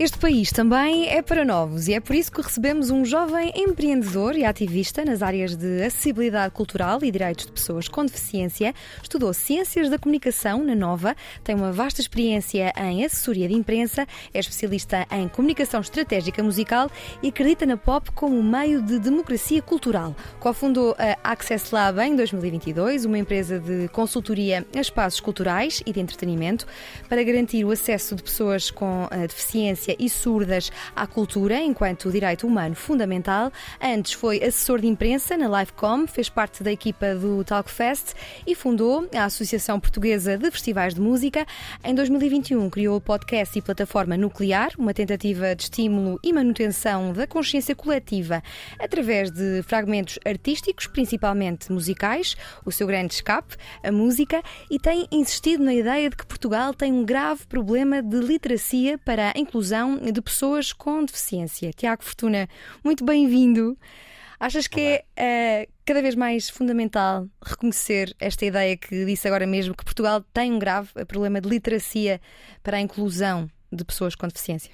Este país também é para novos e é por isso que recebemos um jovem empreendedor e ativista nas áreas de acessibilidade cultural e direitos de pessoas com deficiência. Estudou Ciências da Comunicação na Nova, tem uma vasta experiência em assessoria de imprensa, é especialista em comunicação estratégica musical e acredita na pop como meio de democracia cultural. Cofundou a Access Lab em 2022, uma empresa de consultoria a espaços culturais e de entretenimento para garantir o acesso de pessoas com eh, deficiência e surdas à cultura enquanto direito humano fundamental. Antes foi assessor de imprensa na Livecom, fez parte da equipa do Talkfest e fundou a Associação Portuguesa de Festivais de Música. Em 2021 criou o podcast e plataforma Nuclear, uma tentativa de estímulo e manutenção da consciência coletiva através de fragmentos artísticos, principalmente musicais, o seu grande escape, a música, e tem insistido na ideia de que Portugal tem um grave problema de literacia para a inclusão de pessoas com deficiência. Tiago Fortuna, muito bem-vindo. Achas que Olá. é uh, cada vez mais fundamental reconhecer esta ideia que disse agora mesmo que Portugal tem um grave problema de literacia para a inclusão de pessoas com deficiência?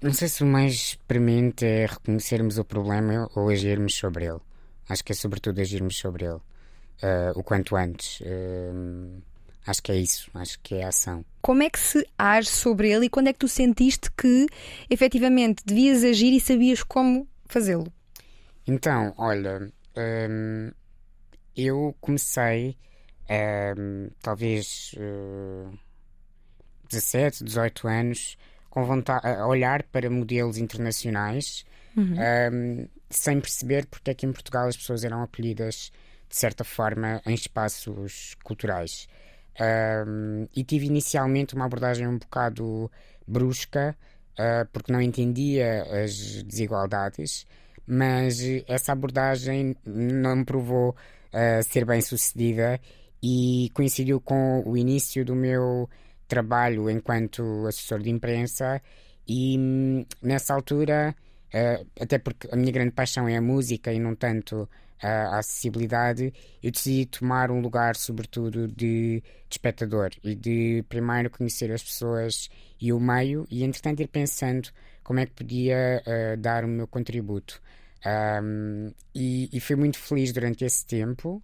Não sei se o mais premente é reconhecermos o problema ou agirmos sobre ele. Acho que é sobretudo agirmos sobre ele uh, o quanto antes. Uh, Acho que é isso, acho que é a ação. Como é que se age sobre ele e quando é que tu sentiste que efetivamente devias agir e sabias como fazê-lo? Então, olha, hum, eu comecei hum, talvez uh, 17, 18 anos com vontade a olhar para modelos internacionais uhum. um, sem perceber porque é que em Portugal as pessoas eram acolhidas de certa forma em espaços culturais. Um, e tive inicialmente uma abordagem um bocado brusca, uh, porque não entendia as desigualdades, mas essa abordagem não me provou uh, ser bem sucedida e coincidiu com o início do meu trabalho enquanto assessor de imprensa e hum, nessa altura, uh, até porque a minha grande paixão é a música e não tanto a acessibilidade, eu decidi tomar um lugar, sobretudo, de, de, espectador e de primeiro conhecer as pessoas e o meio, e entretanto ir pensando como é que podia uh, dar o meu contributo. Um, e, e fui muito feliz durante esse tempo,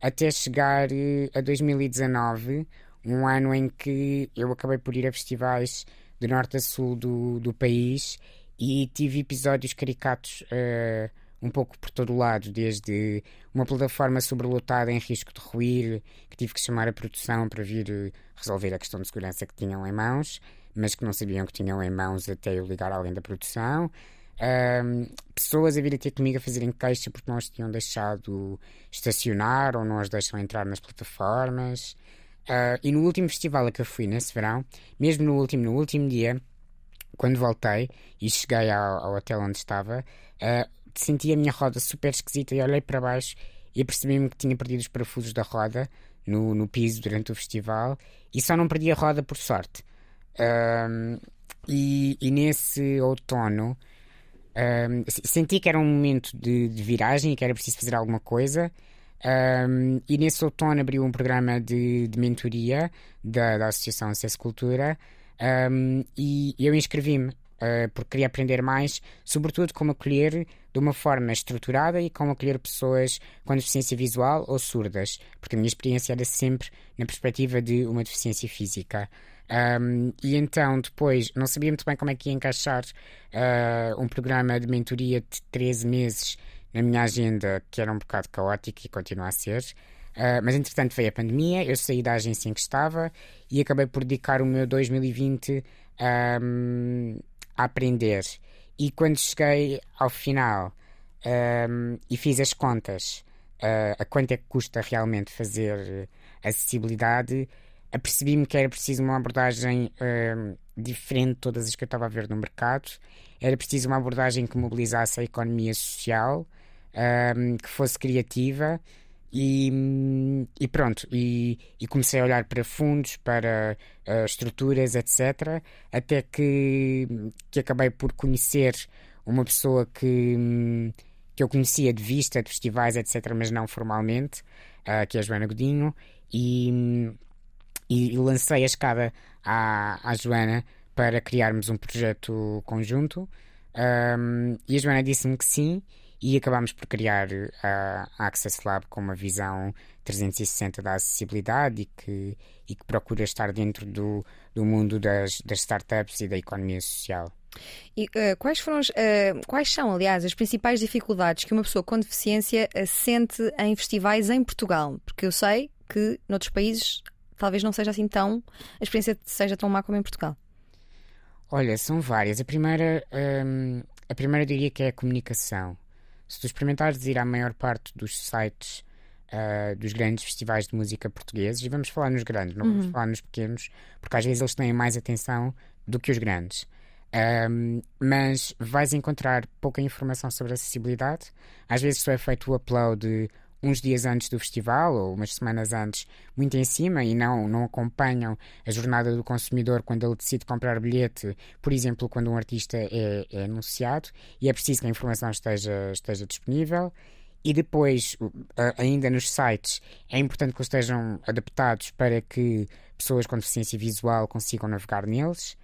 até chegar uh, a 2019, um ano em que eu acabei por ir a festivais de norte a sul do, do país e tive episódios caricatos. Uh, um pouco por todo o lado, desde uma plataforma sobrelotada em risco de ruir, que tive que chamar a produção para vir eh, resolver a questão de segurança que tinham em mãos, mas que não sabiam que tinham em mãos até eu ligar alguém da produção. Um, pessoas a virem ter comigo a fazerem queixa porque não as tinham deixado estacionar ou não as deixam entrar nas plataformas. Uh, e no último festival a que eu fui nesse verão, mesmo no último, no último dia, quando voltei e cheguei ao, ao hotel onde estava, uh, senti a minha roda super esquisita e olhei para baixo e percebi-me que tinha perdido os parafusos da roda no, no piso durante o festival e só não perdi a roda por sorte. Um, e, e, nesse outono um, senti que era um momento de, de, viragem e que era preciso fazer alguma coisa. Um, e nesse outono abriu um programa de, de mentoria da, da Associação Acesso Cultura e eu inscrevi-me uh, porque queria aprender mais, sobretudo como acolher de uma forma estruturada e como acolher pessoas com deficiência visual ou surdas, porque a minha experiência era sempre na perspectiva de uma deficiência física. Um, e então, depois, não sabia muito bem como é que ia encaixar uh, um programa de mentoria de 13 meses na minha agenda, que era um bocado caótico e continua a ser. Uh, mas entretanto veio a pandemia, eu saí da agência em que estava e acabei por dedicar o meu 2020 um, a aprender. E quando cheguei ao final um, e fiz as contas uh, a quanto é que custa realmente fazer acessibilidade, apercebi-me que era preciso uma abordagem um, diferente de todas as que eu estava a ver no mercado. Era preciso uma abordagem que mobilizasse a economia social, um, que fosse criativa e, e pronto, e, e, comecei a olhar para fundos, para uh, estruturas, etc. Até que, que acabei por conhecer uma pessoa que, que eu conhecia de vista, de festivais, etc., mas não formalmente, uh, que é a Joana Godinho, e, e lancei a escada à, à Joana para criarmos um projeto conjunto. Um, e a Joana disse-me que sim, e acabámos por criar a, a Access Lab com uma visão 360 da acessibilidade e que, e que procura estar dentro do, do mundo das, das startups e da economia social. E uh, quais foram as, uh, quais são, aliás, as principais dificuldades que uma pessoa com deficiência sente em festivais em Portugal? Porque eu sei que noutros países talvez não seja assim tão a experiência seja tão má como em Portugal. Olha, são várias. A primeira, um, a primeira diria que é a comunicação. Se tu experimentares ir à maior parte dos sites uh, dos grandes festivais de música portugueses, e vamos falar nos grandes, não vamos uhum. falar nos pequenos, porque às vezes eles têm mais atenção do que os grandes. Um, mas vais encontrar pouca informação sobre acessibilidade. Às vezes só é feito o upload uns dias antes do festival ou umas semanas antes, muito em cima e não, não acompanham a jornada do consumidor quando ele decide comprar bilhete, por exemplo, quando um artista é, é anunciado, e é preciso que a informação esteja, esteja disponível. E depois, ainda nos sites, é importante que estejam adaptados para que pessoas com deficiência visual consigam navegar neles.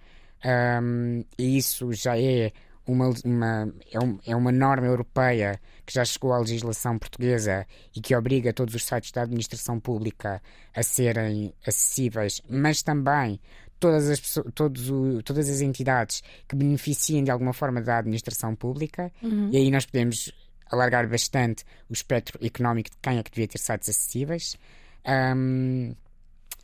Um, e isso já é uma, uma, é, um, é uma norma europeia que já chegou à legislação portuguesa e que obriga todos os sites da administração pública a serem acessíveis, mas também todas as, pessoas, todos o, todas as entidades que beneficiem de alguma forma da administração pública, uhum. e aí nós podemos alargar bastante o espectro económico de quem é que devia ter sites acessíveis. Um,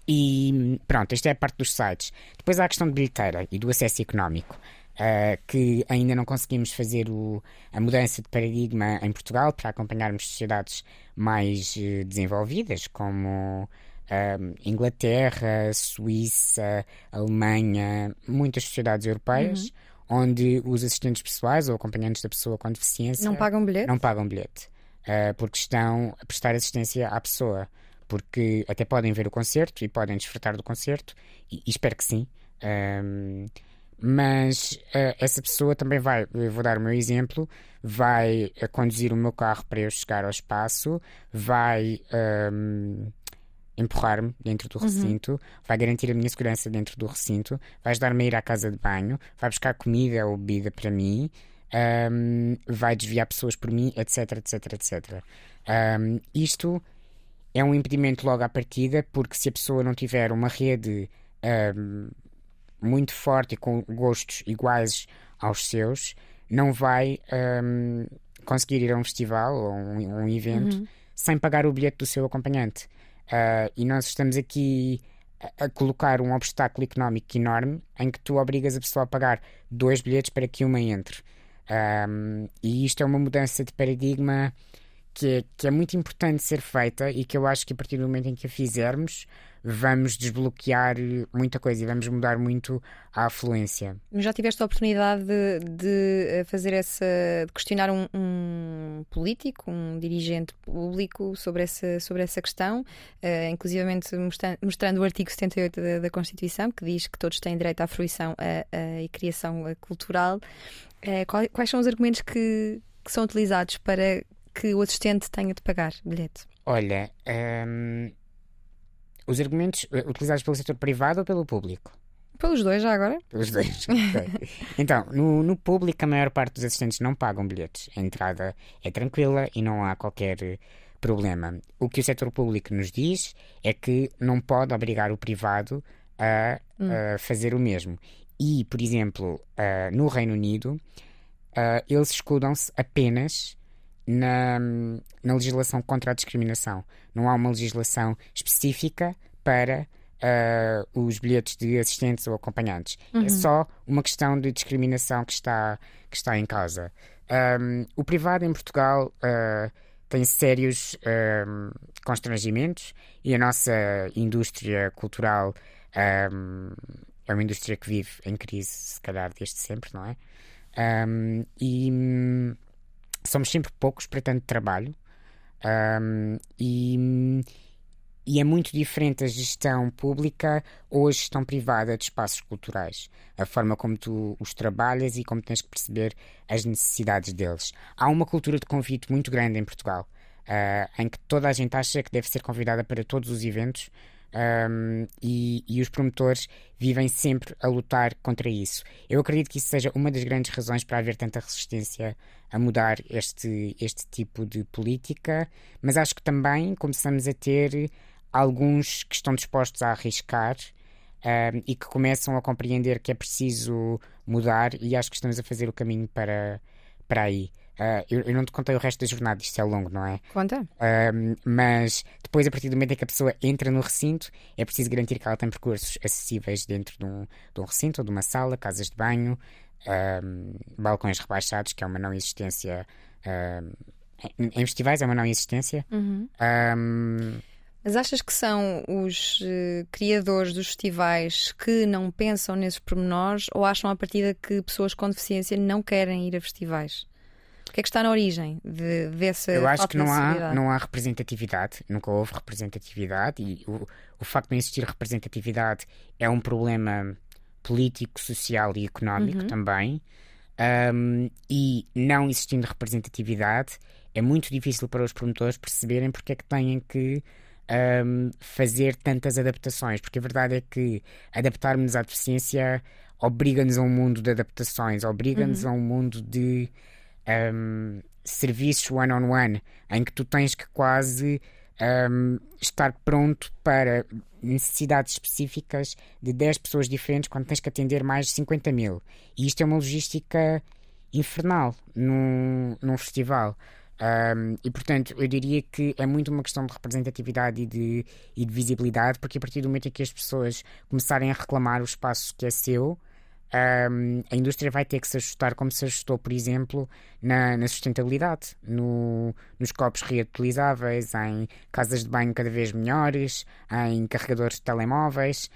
e pronto, esta é a parte dos sites. Depois há a questão de bilheteira e do acesso económico uh, que ainda não conseguimos fazer o, a mudança de paradigma em Portugal para acompanharmos sociedades mais uh, desenvolvidas, como uh, Inglaterra, Suíça, Alemanha, muitas sociedades europeias. Uhum. Onde os assistentes pessoais ou acompanhantes da pessoa com deficiência não pagam bilhete, não pagam bilhete porque estão a prestar assistência à pessoa porque até podem ver o concerto e podem desfrutar do concerto, e, e espero que sim. Um, mas uh, essa pessoa também vai, vou dar o meu exemplo, vai uh, conduzir o meu carro para eu chegar ao espaço, vai um, ehm, empurrar-me dentro do uhum. recinto, uhum. vai garantir a minha segurança dentro do recinto, vai ajudar-me a ir à casa de banho, vai buscar comida ou bebida para mim, um, ehm, vai desviar pessoas por mim, etc, etc, etc. Um, isto é um impedimento logo à partida, porque se a pessoa não tiver uma rede um, muito forte e com gostos iguais aos seus, não vai um, conseguir ir a um festival ou um, um evento uhum. sem pagar o bilhete do seu acompanhante. Uh, e nós estamos aqui a, a, colocar um obstáculo económico enorme em que tu obrigas a pessoa a pagar dois bilhetes para que uma entre. Um, e isto é uma mudança de paradigma que é, que é muito importante ser feita e que eu acho que a partir do momento em que a fizermos vamos desbloquear muita coisa e vamos mudar muito a afluência. Já tiveste a oportunidade de, de eh, fazer essa. de questionar um, um, político, um dirigente público sobre essa, sobre essa questão, uh, inclusivamente mostrando, mostrando, o artigo 78 da, da, Constituição, que diz que todos têm direito à fruição a, a, e criação cultural. Uh, quais, quais são os argumentos que, que são utilizados para que o assistente tenha de pagar bilhete? Olha, hum, os argumentos eh, utilizados pelo setor privado ou pelo público? Pelos dois, já agora? Pelos dois. então, no, no, público, a maior parte dos assistentes não pagam bilhetes. A entrada é tranquila e não há qualquer problema. O que o setor público nos diz é que não pode obrigar o privado a, hum. a fazer o mesmo. E, por exemplo, uh, no Reino Unido, uh, eles escudam-se apenas na, na legislação contra a discriminação. Não há uma legislação específica para uh, os bilhetes de assistentes ou acompanhantes. É uhum. É só uma questão de discriminação que está, que está em causa. Um, o privado em Portugal uh, tem sérios um, constrangimentos e a nossa indústria cultural um, é uma indústria que vive em crise, se calhar, desde sempre, não é? E somos sempre poucos para tanto trabalho. Um, e, e é muito diferente a gestão pública ou a gestão privada de espaços culturais. A forma como tu os trabalhas e como tens que perceber as necessidades deles. Há uma cultura de convite muito grande em Portugal, uh, em que toda a gente acha que deve ser convidada para todos os eventos. Um, e, e, os promotores vivem sempre a lutar contra isso. Eu acredito que isso seja uma das grandes razões para haver tanta resistência a mudar este, este tipo de política, mas acho que também começamos a ter alguns que estão dispostos a arriscar um, e que começam a compreender que é preciso mudar e acho que estamos a fazer o caminho para, para aí. Uh, eu, eu, não te contei o resto da jornada, isto é longo, não é? Conta. Um, mas depois, a partir do momento em que a pessoa entra no recinto, é preciso garantir que ela tem percursos acessíveis dentro de um, de um recinto ou de uma sala, casas de banho, um, balcões rebaixados, que é uma não existência. em, em festivais é uma não existência. Uhum. Mas achas que são os uh, criadores dos festivais que não pensam nesses pormenores ou acham a partir que pessoas com deficiência não querem ir a festivais? O que é que está na origem de, dessa Eu acho que não há, não há representatividade, nunca houve representatividade e o, o facto de não existir representatividade é um problema político, social e económico uhum. também. Um, e não existindo representatividade, é muito difícil para os promotores perceberem porque é que têm que um, fazer tantas adaptações, porque a verdade é que adaptarmos à deficiência obriga-nos a um mundo de adaptações, obriga-nos uhum. a um mundo de um, serviços one-on-one, -on -one, em que tu tens que quase um, estar pronto para necessidades específicas de 10 pessoas diferentes quando tens que atender mais de 50 mil. E isto é uma logística infernal num, num festival. Um, e portanto, eu diria que é muito uma questão de representatividade e de, e de visibilidade, porque a partir do momento em que as pessoas começarem a reclamar o espaço que é seu, um, a indústria vai ter que se ajustar, como se ajustou, por exemplo, na, na sustentabilidade, no, nos copos reutilizáveis, em casas de banho cada vez melhores, em carregadores de telemóveis,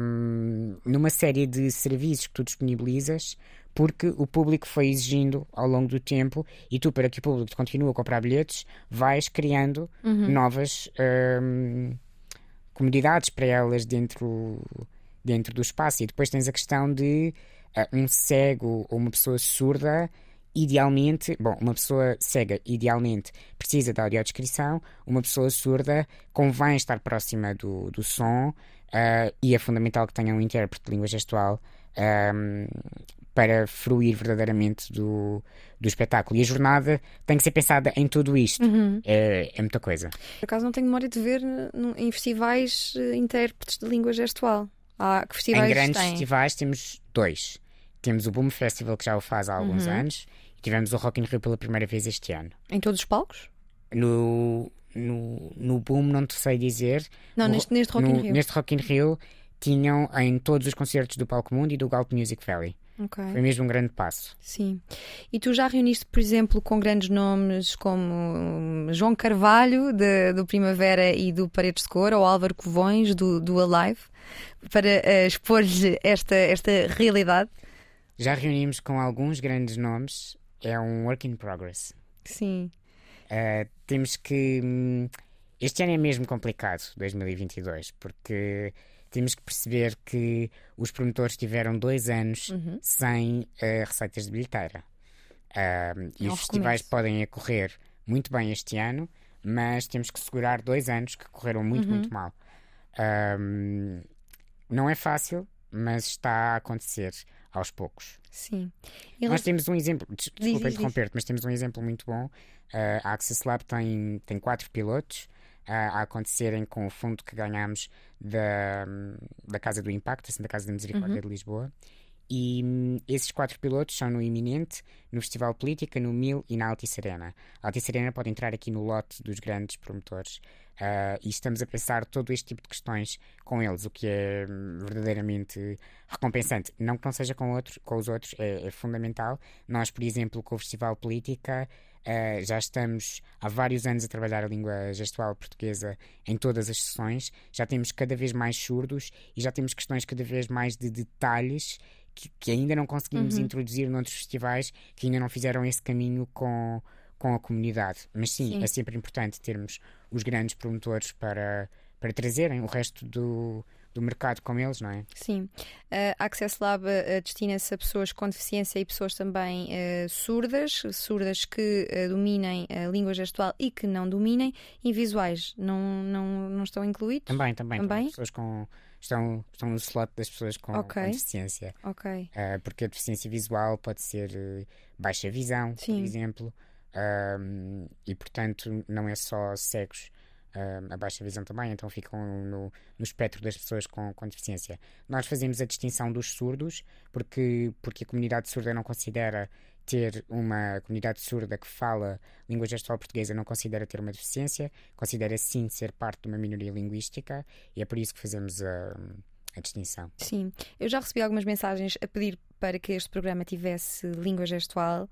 um, numa série de serviços que tu disponibilizas porque o público foi exigindo ao longo do tempo e tu, para que o público continue a comprar bilhetes, vais criando uhum. novas um, comodidades para elas dentro, dentro do espaço. E depois tens a questão de uh, um cego ou uma pessoa surda idealmente, bom, uma pessoa cega idealmente precisa da audiodescrição, uma pessoa surda convém estar próxima do, do som uh, e é fundamental que tenha um intérprete de língua gestual um, para fruir verdadeiramente do, do espetáculo. E a jornada tem que ser pensada em tudo isto. Uhum. É, é, muita coisa. Por acaso não tenho memória de ver em festivais eh, intérpretes de língua gestual. Há, que festivais em grandes têm? festivais temos dois. Temos o Boom Festival, que já o faz há alguns uhum. anos, e tivemos o Rock in Rio pela primeira vez este ano. Em todos os palcos? No, no, no Boom não te sei dizer. Não, neste, neste Rock no, in Rio. Neste Rock in Rio tinham em todos os concertos do Palco Mundo e do Galp Music Valley. Okay. Foi mesmo um grande passo. Sim. E tu já reuniste, por exemplo, com grandes nomes como hum, João Carvalho, de, do Primavera e do Paredes de Cor, ou Álvaro Covões, do, do Alive, para uh, expor-lhe esta, esta realidade? Já reunimos com alguns grandes nomes. É um work in progress. Sim. Uh, temos que. Hum, este ano é mesmo complicado, 2022, porque temos que perceber que os promotores tiveram dois anos uhum. sem uh, receitas de bilheteira. Uh, e os festivais podem ocorrer muito bem este ano, mas temos que segurar dois anos que correram muito, uhum. muito mal. Uh, não é fácil, mas está a acontecer aos poucos. Sim. Nós temos um exemplo, desculpa interromper-te, mas temos um exemplo muito bom. Uh, a Access Lab tem, tem quatro pilotos a, acontecerem com o fundo que ganhamos da, da Casa do Impacto, assim, da Casa da Misericórdia uhum. de Lisboa. E hum, esses quatro pilotos são no Iminente, no Festival Política, no Mil e na Altice Arena. A Altice Arena pode entrar aqui no lote dos grandes promotores. Uh, e estamos a pensar todo este tipo de questões com eles, o que é verdadeiramente recompensante. Não que não seja com, outros, com os outros, é, é fundamental. Nós, por exemplo, com o Festival Política, Uh, já estamos há vários anos a trabalhar a língua gestual portuguesa em todas as sessões. Já temos cada vez mais surdos e já temos questões cada vez mais de detalhes que, que ainda não conseguimos uhum. introduzir noutros festivais que ainda não fizeram esse caminho com, com a comunidade. Mas sim, sim, é sempre importante termos os grandes promotores para, para trazerem o resto do, do mercado com eles, não é? Sim. A Access Lab uh, destina-se a pessoas com deficiência e pessoas também uh, surdas, surdas que uh, dominem a língua gestual e que não dominem, e visuais não, não, não estão incluídos? Também, também. também? Pessoas com estão, estão no slot das pessoas com, okay. com deficiência. Ok. Uh, porque a deficiência visual pode ser uh, baixa visão, Sim. por exemplo, uh, e portanto não é só cegos. a baixa visão também, então ficam no, no espectro das pessoas com, com deficiência. Nós fazemos a distinção dos surdos, porque, porque a comunidade surda não considera ter uma comunidade surda que fala língua gestual portuguesa não considera ter uma deficiência, considera sim ser parte de uma minoria linguística e é por isso que fazemos a, a distinção. Sim, eu já recebi algumas mensagens a pedir para que este programa tivesse língua gestual.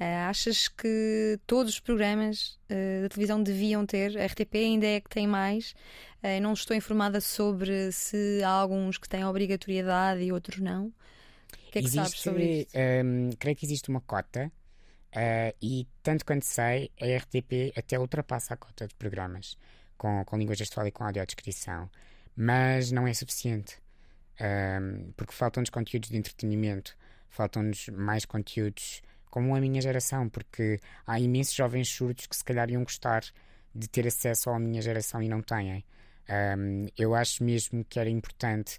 Uh, achas que todos os programas uh, da televisão deviam ter? A RTP ainda é que tem mais. Uh, não estou informada sobre se há alguns que têm obrigatoriedade e outros não que é que existe, sabes sobre isto? Um, creio que existe uma cota e, tanto quanto sei, a RTP até ultrapassa a cota de programas com, com língua gestual e com audiodescrição. Mas não é suficiente, um, porque faltam-nos conteúdos de entretenimento, faltam-nos mais conteúdos como a minha geração, porque há imensos jovens surdos que se calhar iam gostar de ter acesso à minha geração e não têm. Um, eu acho mesmo que era importante.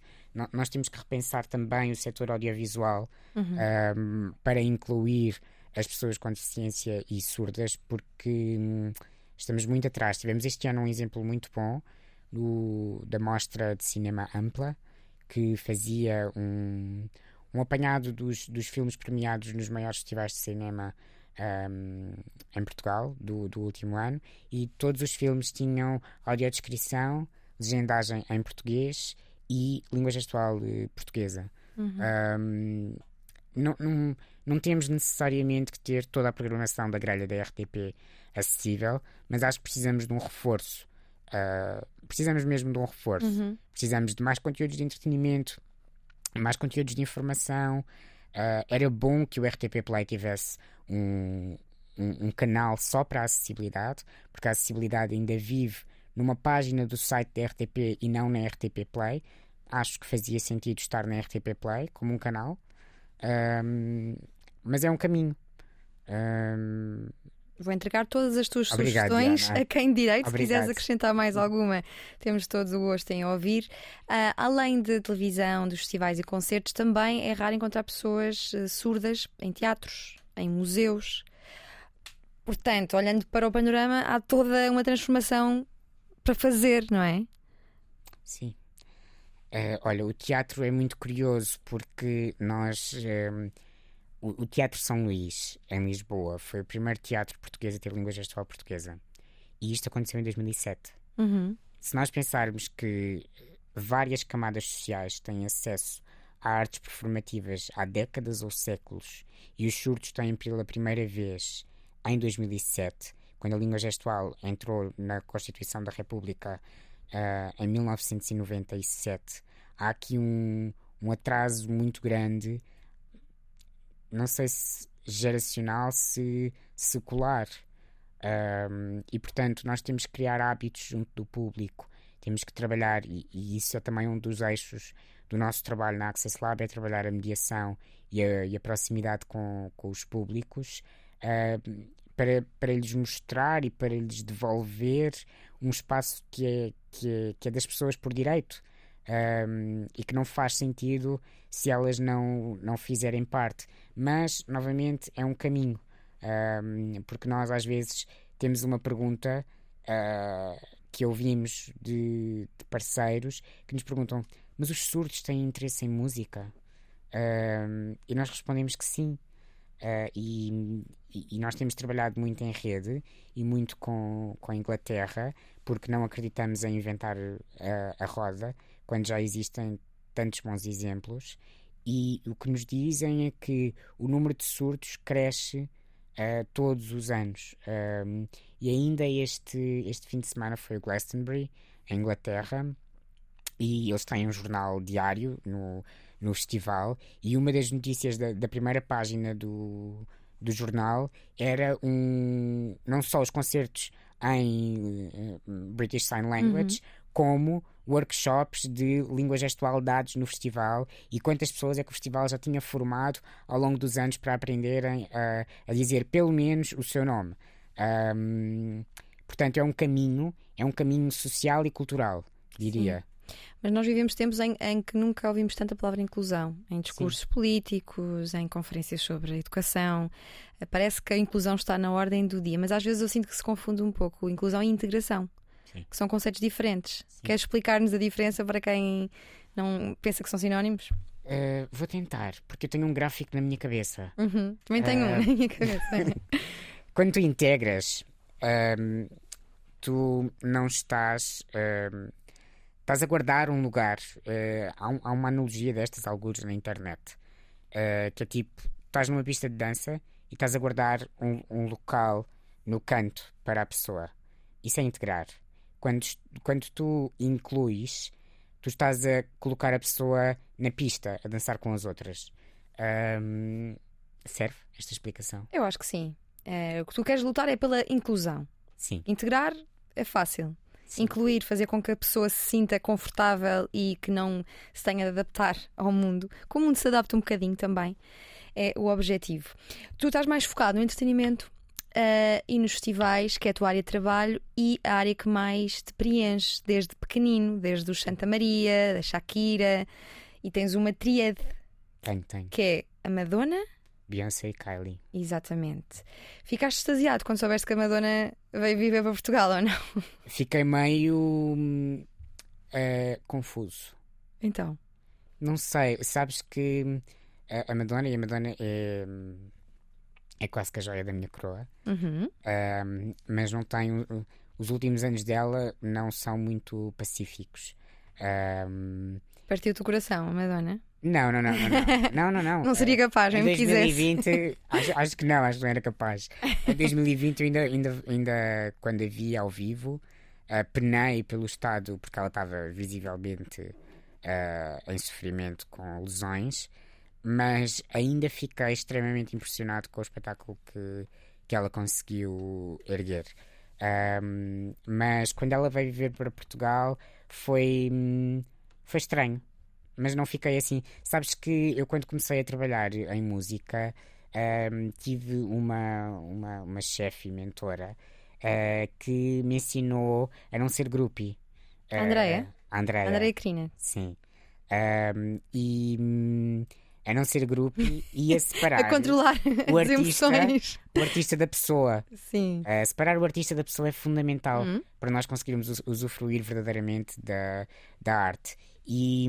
nós temos que repensar também o setor audiovisual uhum. um, para incluir as pessoas com deficiência e surdas, porque hum, estamos muito atrás. Tivemos este ano um exemplo muito bom do, da Mostra de Cinema Ampla, que fazia um, um apanhado dos, dos filmes premiados nos maiores festivais de cinema um, em Portugal do, do último ano e todos os filmes tinham audiodescrição, legendagem em português e língua gestual uh, portuguesa. Uhum. Um, não, não, não temos necessariamente que ter toda a programação da grelha da RTP acessível, mas acho que precisamos de um reforço. Uh, precisamos mesmo de um reforço. Uhum. Precisamos de mais conteúdos de entretenimento, mais conteúdos de informação. Uh, era bom que o RTP Play tivesse um, um, um, canal só para a acessibilidade, porque a acessibilidade ainda vive numa página do site da RTP e não na RTP Play. Acho que fazia sentido estar na RTP Play como um canal, um, mas é um caminho. Um, Vou entregar todas as tuas Obrigado, sugestões Diana. a quem direito. Se quiseres acrescentar mais alguma, temos todos o gosto em ouvir. Uh, além de televisão, dos festivais e concertos, também é raro encontrar pessoas uh, surdas em teatros, em museus. Portanto, olhando para o panorama, há toda uma transformação para fazer, não é? Sim. Uh, olha, o teatro é muito curioso porque nós. O, o, Teatro São Luís, em Lisboa, foi o primeiro teatro português a ter língua gestual portuguesa. E isto aconteceu em 2007. Uhum. Se nós pensarmos que várias camadas sociais têm acesso a artes performativas há décadas ou séculos e os surdos têm pela primeira vez em 2007, quando a língua gestual entrou na Constituição da República uh, em 1997, há aqui um, um atraso muito grande, não sei se geracional, se secular. Um, e portanto, nós temos que criar hábitos junto do público, temos que trabalhar, e, e isso é também um dos eixos do nosso trabalho na Access Lab é trabalhar a mediação e a, e a proximidade com, com os públicos uh, para, para lhes mostrar e para lhes devolver um espaço que é, que é, que é das pessoas por direito. Um, e que não faz sentido se elas não, não fizerem parte. Mas, novamente, é um caminho, um, porque nós às vezes temos uma pergunta uh, que ouvimos de, de, parceiros que nos perguntam: mas os surdos têm interesse em música? Uh, e nós respondemos que sim. Uh, e, e, nós temos trabalhado muito em rede e muito com, com a Inglaterra, porque não acreditamos em inventar a, a roda quando já existem tantos bons exemplos. E o que nos dizem é que o número de surdos cresce uh, todos os anos. Um, e ainda este, este fim de semana foi o Glastonbury, em Inglaterra, e eles têm um jornal diário no, no festival. E uma das notícias da, da primeira página do, do jornal era um, não só os concertos em uh, British Sign Language, uhum. como workshops de língua gestual dados no festival e quantas pessoas é que o festival já tinha formado ao longo dos anos para aprenderem a, a dizer pelo menos o seu nome. Um, portanto, é um caminho, é um caminho social e cultural, diria. Sim. Mas nós vivemos tempos em, em, que nunca ouvimos tanta palavra inclusão, em discursos Sim. políticos, em conferências sobre a educação. Parece que a inclusão está na ordem do dia, mas às vezes eu sinto que se confunde um pouco inclusão e integração, Sim. que são conceitos diferentes. Sim. Queres explicar-nos a diferença para quem não pensa que são sinónimos? Uh, vou tentar, porque eu tenho um gráfico na minha cabeça. Uhum. Também tenho uh... um na minha cabeça. Quando tu integras, um, tu não estás. Um, estás a guardar um lugar. Uh, há, um, há, uma analogia destas, alguns na internet, uh, que é tipo: estás numa pista de dança e estás a guardar um, um, local no canto para a pessoa. Isso é integrar. Quando, quando tu incluís, tu estás a colocar a pessoa na pista, a dançar com as outras. Um, serve esta explicação? Eu acho que sim. É, o que tu queres lutar é pela inclusão. Sim. Integrar é fácil. Sim. incluir, fazer com que a pessoa se sinta confortável e que não se tenha de adaptar ao mundo, que o mundo se adapte um bocadinho também, é o objetivo. Tu estás mais focado no entretenimento uh, e nos festivais, que é a tua área de trabalho e a área que mais te preenche desde pequenino, desde o Santa Maria, da Shakira, e tens uma tríade. Tenho, tenho. Que é a Madonna, Beyoncé e Kylie. Exatamente. Ficaste extasiado quando soubeste que a Madonna veio viver para Portugal ou não? Fiquei meio uh, confuso. Então? Não sei. Sabes que a Madonna e a Madonna é, é quase que a joia da minha coroa. Uhum. Uh, mas não tem. Os últimos anos dela não são muito pacíficos. Partiu-te o coração, a Madonna? Não, não, não, não, não, não, não. Não seria capaz, em me 2020, acho, acho, que não, acho que não era capaz. Em 2020, ainda, ainda, ainda quando a vi ao vivo, uh, penei pelo estado, porque ela estava visivelmente uh, em sofrimento com lesões, mas ainda fiquei extremamente impressionado com o espetáculo que, que ela conseguiu erguer. Um, mas quando ela veio viver para Portugal, foi, hum, foi estranho mas não fiquei assim. Sabes que eu, quando comecei a trabalhar em música, um, tive uma, uma, uma chefe mentora uh, que me ensinou a não ser groupie. Uh, Andréia? Andréia. Andréia Crina. Sim. Um, e. Um, a não ser grupo e a separar a controlar o artista, emoções. o artista da pessoa. Sim. Uh, separar o artista da pessoa é fundamental uhum. para nós conseguirmos usufruir verdadeiramente da, da arte. E,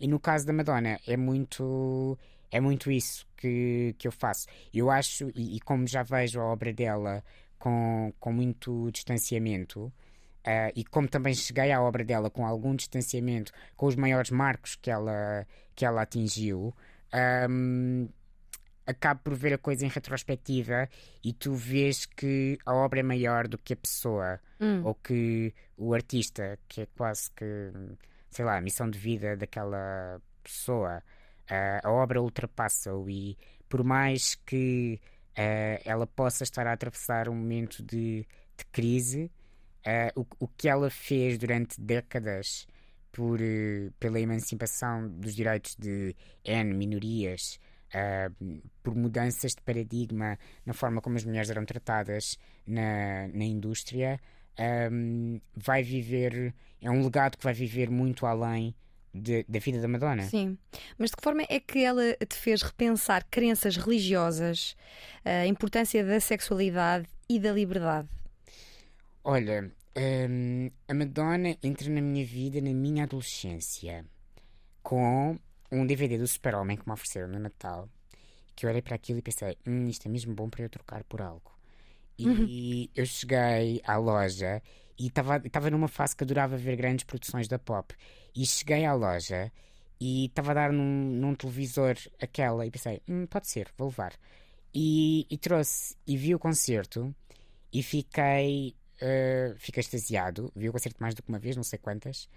e, no caso da Madonna é muito é muito isso que, que eu faço. Eu acho, e, e como já vejo a obra dela com, com muito distanciamento, Uh, e como também cheguei à obra dela com algum distanciamento com os maiores marcos que ela, que ela atingiu, um, acabo por ver a coisa em retrospectiva e tu vês que a obra é maior do que a pessoa hum. ou que o artista, que é quase que, sei lá, a missão de vida daquela pessoa. Uh, a obra ultrapassa-o e por mais que uh, ela possa estar a atravessar um momento de, de crise, uh, o, o que ela fez durante décadas por, uh, pela emancipação dos direitos de N minorias, uh, por mudanças de paradigma na forma como as mulheres eram tratadas na, na indústria, um, vai viver, é um legado que vai viver muito além de, da vida da Madonna. Sim, mas de que forma é que ela te fez repensar crenças religiosas, a importância da sexualidade e da liberdade? Olha, um, a Madonna entra na minha vida na minha adolescência com um DVD do Super-Homem que me ofereceram no Natal. Que eu olhei para aquilo e pensei: hum, isto é mesmo bom para eu trocar por algo. E uhum. eu cheguei à loja e estava numa fase que adorava ver grandes produções da pop. E cheguei à loja e estava a dar num, num televisor aquela e pensei: hum, pode ser, vou levar. E, e trouxe e vi o concerto e fiquei, uh, fiquei extasiado. Vi o concerto mais do que uma vez, não sei quantas.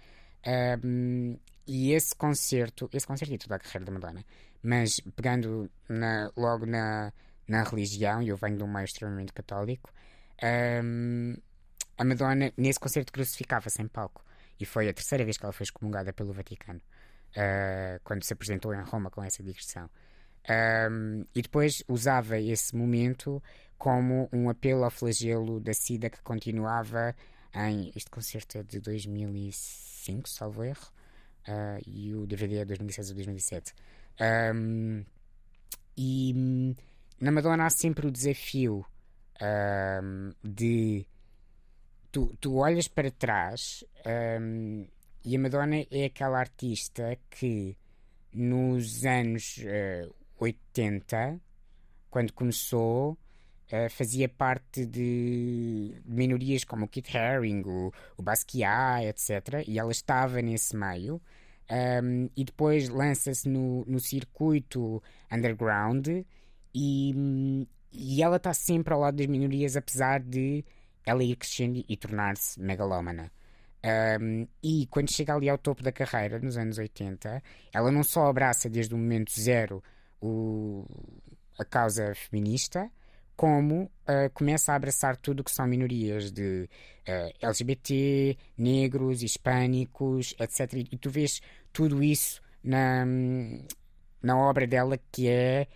Um, e esse concerto, esse concerto e toda a carreira da Madonna, mas pegando na, logo na, na religião, e eu venho de um meio extremamente católico, um, a Madonna nesse concerto crucificava-se em palco. E foi a terceira vez que ela foi excomungada pelo Vaticano, uh, quando se apresentou em Roma com essa digressão. Um, e depois usava esse momento como um apelo ao flagelo da SIDA que continuava em. Este concerto é de 2005, salvo erro, uh, e o DVD é de 2006 ou 2007. Um, e na Madonna há sempre o desafio um, de. Tu, tu olhas para trás e a Madonna é aquela artista que nos anos uh, 80, quando começou, uh, fazia parte de minorias como o Kit Haring, o, o Basquiat, etc. E ela estava nesse meio. Um, e depois lança-se no, no circuito underground e, e ela está sempre ao lado das minorias, apesar de ela ir crescendo e tornar-se megalómana. Um, e quando chega ali ao topo da carreira, nos anos 80, ela não só abraça desde o momento zero o, a causa feminista, como uh, começa a abraçar tudo o que são minorias de uh, ah, LGBT, negros, hispânicos, etc. E tu vês tudo isso na, na obra dela que é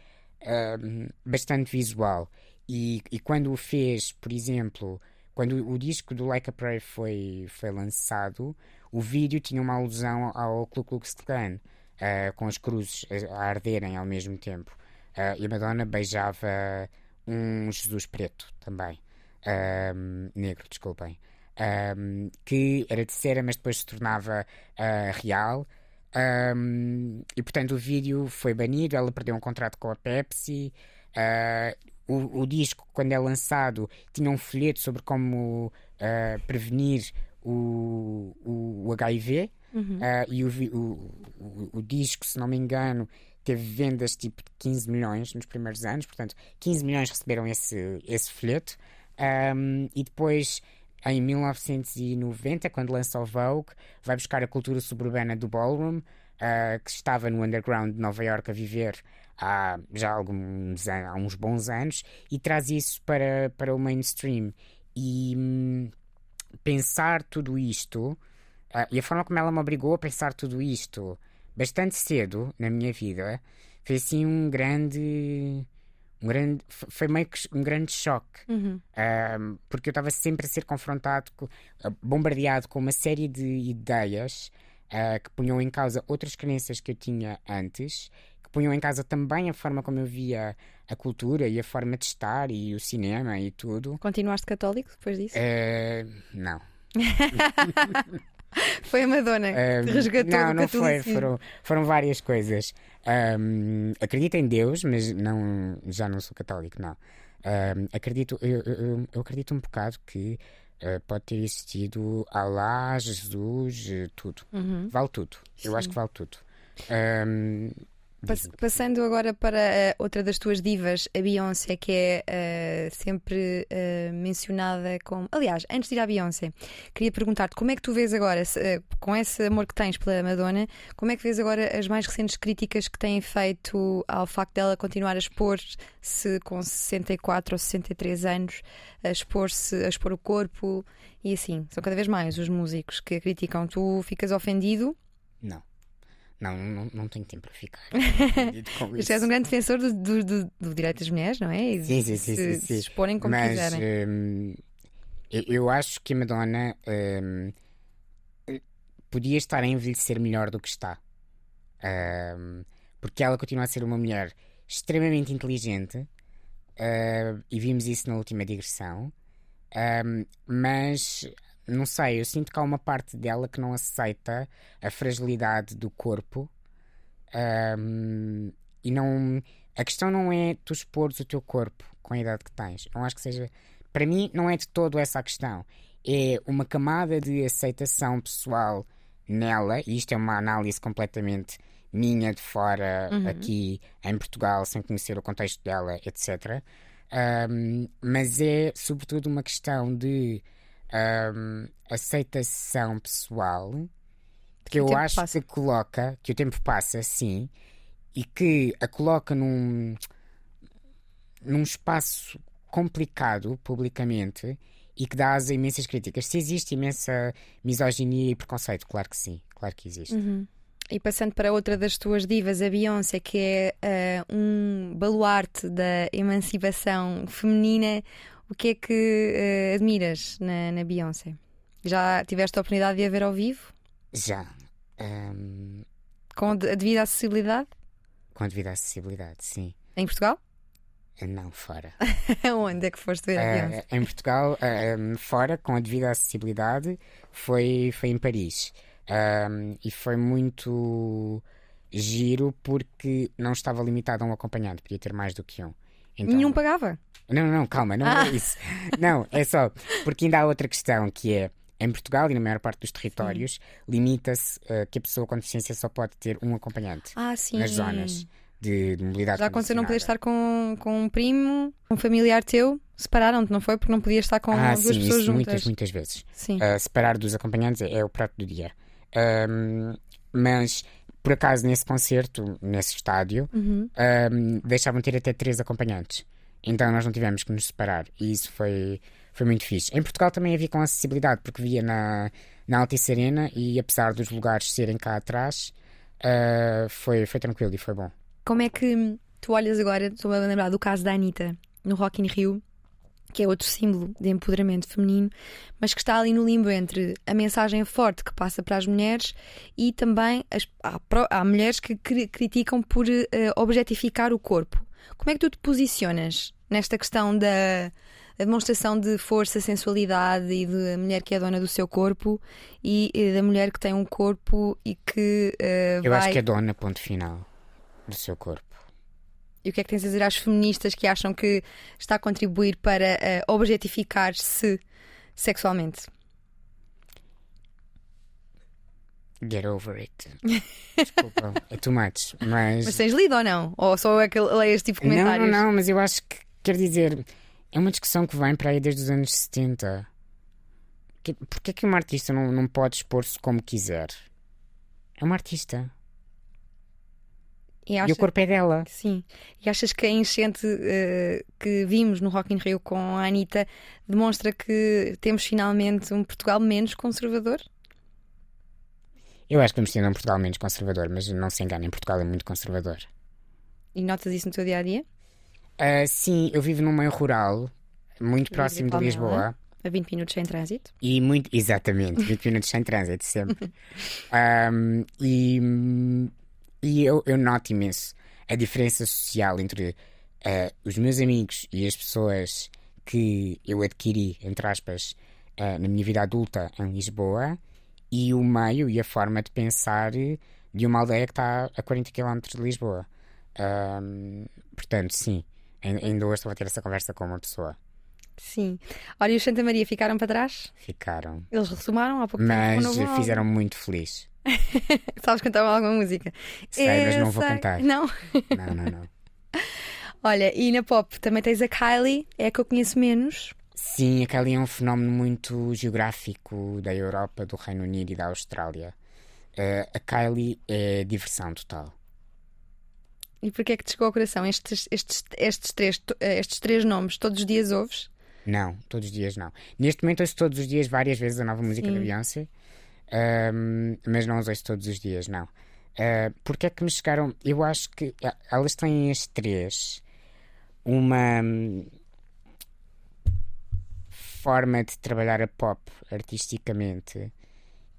bastante visual. E, e quando o fez, por exemplo, quando o disco do Like a Prayer foi, foi lançado, o vídeo tinha uma alusão ao Ku Klux Klan uh, com as cruzes a arderem ao mesmo tempo. Uh, e a Madonna beijava um Jesus preto também. Um, negro, desculpem. Um, que era de cera, mas depois se tornava uh, real. Um, e portanto o vídeo foi banido, ela perdeu um contrato com a Pepsi. Uh, o, o, disco, quando é lançado, tinha um folheto sobre como uh, prevenir o, o, o HIV. Uhum. Uh, e o, o, o, disco, se não me engano, teve vendas tipo de 15 milhões nos primeiros anos, portanto, 15 milhões receberam esse, esse folheto. Um, e depois, em 1990, quando lança o Vogue, vai buscar a cultura suburbana do ballroom, uh, que estava no underground de Nova York a viver há já alguns, há uns bons anos, e traz isso para, para o mainstream. E hum, pensar tudo isto Uh, e a forma como ela me obrigou a pensar tudo isto bastante cedo na minha vida foi assim um grande. Um grande foi meio que um grande choque. Uhum. Uh, porque eu estava sempre a ser confrontado, com, uh, bombardeado com uma série de ideias que punham em causa outras crenças que eu tinha antes, que punham em causa também a forma como eu via a cultura e a forma de estar e o cinema e tudo. Continuaste católico depois disso? não. Foi a Madonna um, que resgatou Não, não foi. Foram, foram várias coisas. Um, acredito em Deus, mas não, já não sou católico, não. Um, acredito, eu, eu, eu, acredito um bocado que uh, pode ter existido Alá, Jesus, tudo. Uhum. Vale tudo. Eu acho que vale tudo. Um, passando agora para uh, outra das tuas divas, a Beyoncé, que é uh, sempre uh, mencionada como. Aliás, antes de ir à Beyoncé, queria perguntar-te como é que tu vês agora, se, com esse amor que tens pela Madonna, como é que vês agora as mais recentes críticas que têm feito ao facto dela continuar a expor-se com 64 ou 63 anos, a expor-se, a expor o corpo e assim? São cada vez mais os músicos que a criticam. Tu ficas ofendido? Não. Não, não, não tenho tempo para ficar. Mas és um grande defensor do, do, do, do, direito das mulheres, não é? E sim, sim, sim, se, sim, se exporem como Mas, quiserem. Hum, eu, eu, acho que a Madonna hum, podia estar a envelhecer melhor do que está. Hum, porque ela continua a ser uma mulher extremamente inteligente uh, e vimos isso na última digressão. Um, mas não sei, eu sinto que há uma parte dela que não aceita a fragilidade do corpo um, e não. A questão não é tu expores o teu corpo com a idade que tens. Não acho que seja. Para mim, não é de todo essa a questão. É uma camada de aceitação pessoal nela, e isto é uma análise completamente minha de fora, uhum. aqui em Portugal, sem conhecer o contexto dela, etc. Um, mas é sobretudo uma questão de um, aceitação pessoal que, que eu acho passa. que coloca, que o tempo passa, sim, e que a coloca num, num espaço complicado publicamente e que dá as imensas críticas. Se existe imensa misoginia e preconceito, claro que sim, claro que existe. Uhum. E passando para outra das tuas divas, a Beyoncé, que é uh, um baluarte da emancipação feminina, o que é que uh, admiras na, na, Beyoncé? Já tiveste a oportunidade de a ver ao vivo? Já. Um... Com a devida acessibilidade? Com a devida acessibilidade, sim. Em Portugal? Não, fora. Onde é que foste ver a eh, Beyoncé? Uh, em Portugal, uh, fora, com a devida acessibilidade, foi, foi em Paris. Um, e foi muito giro porque não estava limitado a um acompanhante, podia ter mais do que um. Então... Nenhum pagava? Não, não, calma, não ah. é isso. Não, é só porque ainda há outra questão que é em Portugal e na maior parte dos territórios limita-se uh, que a pessoa com deficiência só pode ter um acompanhante ah, nas zonas de, de mobilidade. Já aconteceu não poder estar com, com um primo, um familiar teu, separaram-te, não foi? Porque não podia estar com ah, duas sim, pessoas isso juntas. Muitas, muitas vezes. Sim. Uh, separar dos acompanhantes é, é o prato do dia. Um, mas por acaso nesse concerto, nesse estádio, uhum. um, deixavam ter até três acompanhantes. Então nós não tivemos que nos separar. E isso foi, foi muito fixe. Em Portugal também havia com acessibilidade, porque via na, na Altice Arena e apesar dos lugares serem cá atrás, uh, foi, foi tranquilo e foi bom. Como é que tu olhas agora, estou a lembrar do caso da Anitta no Rock in Rio, que é outro símbolo de empoderamento feminino, mas que está ali no limbo entre a mensagem forte que passa para as mulheres e também as, há, há mulheres que criticam por uh, objetificar o corpo. Como é que tu te posicionas nesta questão da demonstração de força, sensualidade e da mulher que é dona do seu corpo e, e da mulher que tem um corpo e que uh, Eu vai... acho que é dona, ponto final, do seu corpo. E o que é que tens a dizer às feministas que acham que está a contribuir para uh, objetificar-se sexualmente? Get over it. Desculpa, é too much. Mas... mas tens lido ou não? Ou só é que leias tipo comentários? Não, não, mas eu acho que, quer dizer, é uma discussão que vem para aí desde os anos 70. Que, Porquê é que uma artista não, não pode expor-se como quiser? É uma artista. E, acha... e, o corpo é dela. Sim. E achas que a enchente uh, que vimos no Rock in Rio com a Anitta demonstra que temos finalmente um Portugal menos conservador? Eu acho que vamos ter um Portugal menos conservador, mas não se enganem, Portugal é muito conservador. E notas isso no teu dia a dia? Uh, sim, eu vivo num meio rural, muito próximo de Lisboa. A 20 minutos sem trânsito? E muito, exatamente, 20 minutos sem trânsito, sempre. Um, e e eu, eu noto imenso a diferença social entre uh, os meus amigos e as pessoas que eu adquiri, entre aspas, uh, na minha vida adulta em Lisboa e o meio e a forma de pensar de uma aldeia que está a 40 km de Lisboa. Um, portanto, sim, ainda hoje estou a ter essa conversa com uma pessoa. Sim. Olha, e os Santa Maria ficaram para trás? Ficaram. Eles resumaram há pouco Mas tempo. Mas fizeram muito feliz. Sabes cantar alguma música? Sei, mas não vou cantar. Não? Não, não, não. Olha, e na pop também tens a Kylie, é a que eu conheço menos. Sim, a Kylie é um fenómeno muito geográfico da Europa, do Reino Unido e da Austrália. Uh, a Kylie é diversão total. E porquê é que te chegou ao coração estes, estes, estes, três, eh, estes três nomes? Todos os dias ouves? Não, todos os dias não. Neste momento ouço todos os dias várias vezes a nova música Sim. da Beyoncé mas não os ouço todos os dias, não. Uh, porque é que me chegaram? Eu acho que elas têm as três uma hum, forma de trabalhar a pop artisticamente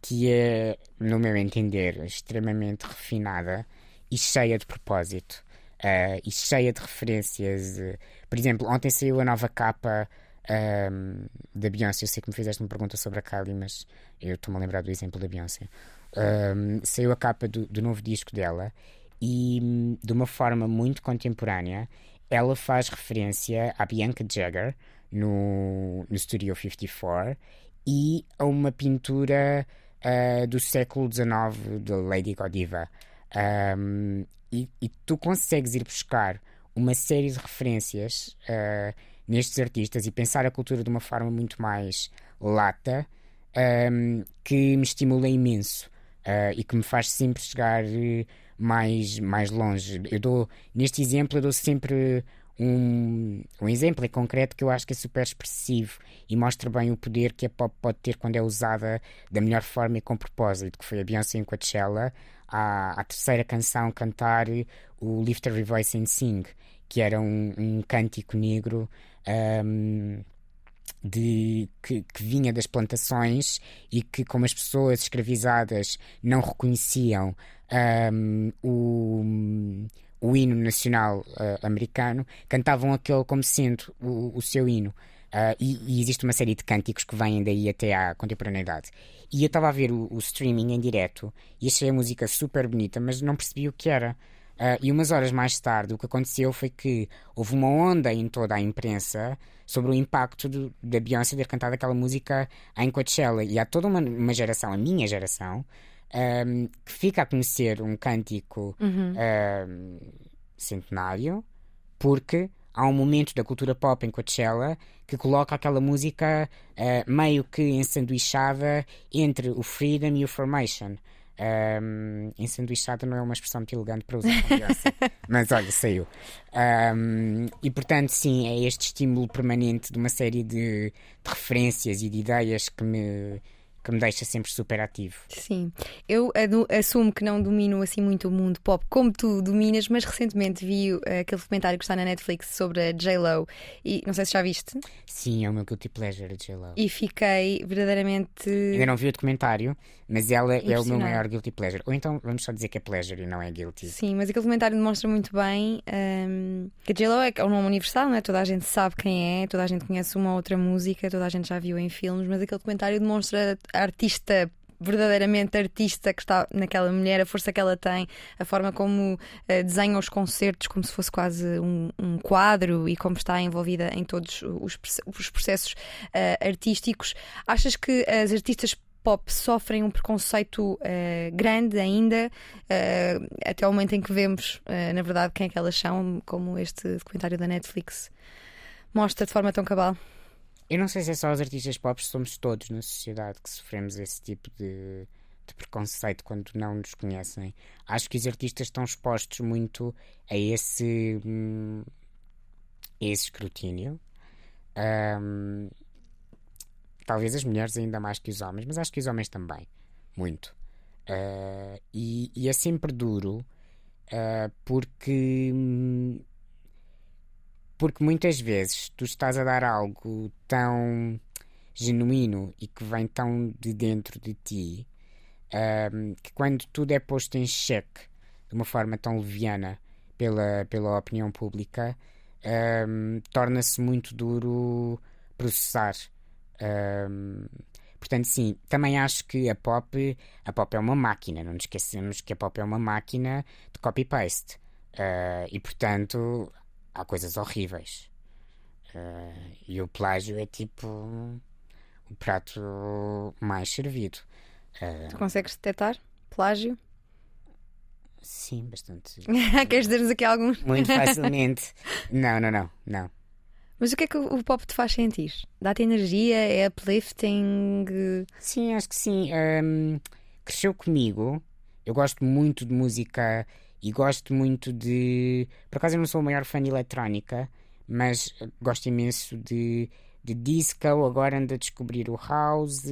que é, no meu entender, extremamente refinada e cheia de propósito uh, e cheia de referências. Por exemplo, ontem saiu a nova capa um, da Beyoncé. Eu sei que me fizeste uma pergunta sobre a Kylie, mas eu estou-me a lembrar do exemplo da Beyoncé. Um, saiu a capa do, do novo disco dela e, de uma forma muito contemporânea, ela faz referência à Bianca Jagger no, no Studio 54 e a uma pintura uh, do século XIX de Lady Godiva. Um, e, e, tu consegues ir buscar uma série de referências uh, nestes artistas e pensar a cultura de uma forma muito mais lata um, que me estimula imenso uh, e que me faz sempre chegar mais, mais longe. Eu dou, neste exemplo, eu dou sempre um, um exemplo em concreto que eu acho que é super expressivo e mostra bem o poder que a pop pode ter quando é usada da melhor forma e com propósito, que foi a Beyoncé em Coachella, a, a terceira canção cantar o Lift Every Voice and Sing, que era um, um cântico negro um, de, que, que, vinha das plantações e que, como as pessoas escravizadas não reconheciam um, o o hino nacional uh, americano, cantavam aquele como sendo o, o seu hino. Uh, e, e, existe uma série de cânticos que vêm daí até à contemporaneidade. E eu estava a ver o, o, streaming em direto e achei a música super bonita, mas não percebi o que era. Uh, e umas horas mais tarde, o que aconteceu foi que houve uma onda em toda a imprensa sobre o impacto do, da Beyoncé ter cantado aquela música em Coachella. E há toda uma, uma geração, a minha geração, um, que fica a conhecer um cântico uhum. um, centenário, porque há um momento da cultura pop em Coachella que coloca aquela música uh, meio que ensanduichada entre o Freedom e o Formation. Um, ensanduichada não é uma expressão muito elegante para usar mas olha, saiu. Um, e portanto, sim, é este estímulo permanente de uma série de, de referências e de ideias que me que me deixa sempre super ativo. Sim, eu assumo que não domino assim muito o mundo pop como tu dominas, mas recentemente vi uh, aquele documentário que está na Netflix sobre a J-Lo e não sei se já viste. Sim, é o meu guilty pleasure, a J-Lo. E fiquei verdadeiramente. Ainda não vi o documentário, mas ela é o meu maior guilty pleasure. Ou então vamos só dizer que é pleasure e não é guilty. Sim, mas aquele documentário demonstra muito bem um, que a J-Lo é, é um nome universal, não é? Toda a gente sabe quem é, toda a gente conhece uma outra música, toda a gente já viu em filmes, mas aquele documentário demonstra a artista verdadeiramente artista que está naquela mulher, a força que ela tem, a forma como uh, desenha os concertos como se fosse quase um, um, quadro e como está envolvida em todos os, os processos uh, artísticos. Achas que as artistas pop sofrem um preconceito uh, grande ainda, até o momento em que vemos, na verdade, quem é que elas são, como este documentário da Netflix mostra de forma tão cabal? Eu não sei se é só os artistas pop, somos todos na sociedade que sofremos esse tipo de, de preconceito quando não nos conhecem. Acho que os artistas estão expostos muito a esse, hum, esse escrutínio. Um, talvez as mulheres ainda mais que os homens, mas acho que os homens também, muito. Uh, e, e, é sempre duro uh, porque porque muitas vezes tu estás a dar algo tão genuíno e que vem tão de dentro de ti um, que quando tudo é posto em xeque de uma forma tão leviana pela, pela opinião pública, torna-se muito duro processar. Um, portanto, sim, também acho que a pop, a pop é uma máquina, não nos esquecemos que a pop é uma máquina de copy-paste. Uh, e portanto, há coisas horríveis. Uh, e o plágio é tipo o prato mais servido. Uh, tu consegues detectar plágio? Sim, bastante. Queres dizer-nos aqui alguns? Muito facilmente. não, não, não, não. Mas o que é que o pop te faz sentir? Dá-te energia? É uplifting? Sim, acho que sim. Um, cresceu comigo. Eu gosto muito de música e gosto muito de. Por acaso eu não sou o maior fã de eletrónica, mas gosto imenso de, de disco. Agora ando a descobrir o house.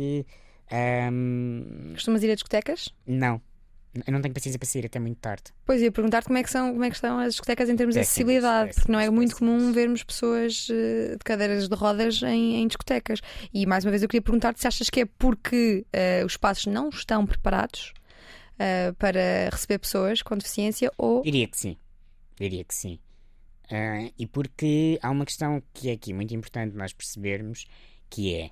Um... Costumas ir a discotecas? Não. Eu não tenho paciência para sair até muito tarde. Pois, ia perguntar-te como, é que são, como é que estão as discotecas em termos de acessibilidade, porque não é muito comum vermos pessoas uh, de cadeiras de rodas em, em, discotecas. E mais uma vez eu queria perguntar-te se achas que é porque uh, os espaços não estão preparados uh, para receber pessoas com deficiência ou. Diria que sim. Diria que sim. Uh, e porque há uma questão que é aqui muito importante nós percebermos, que é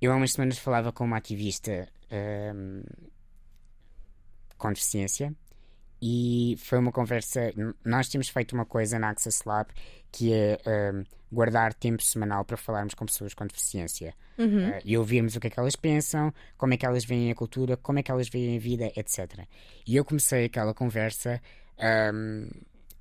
eu há umas semanas falava com uma ativista uh, com deficiência e foi uma conversa. Nós temos feito uma coisa na Access Lab que é um, guardar tempo semanal para falarmos com pessoas com deficiência Uhum. uh, e ouvirmos o que é que elas pensam, como é que elas veem a cultura, como é que elas veem a vida, etc. E eu comecei aquela conversa um,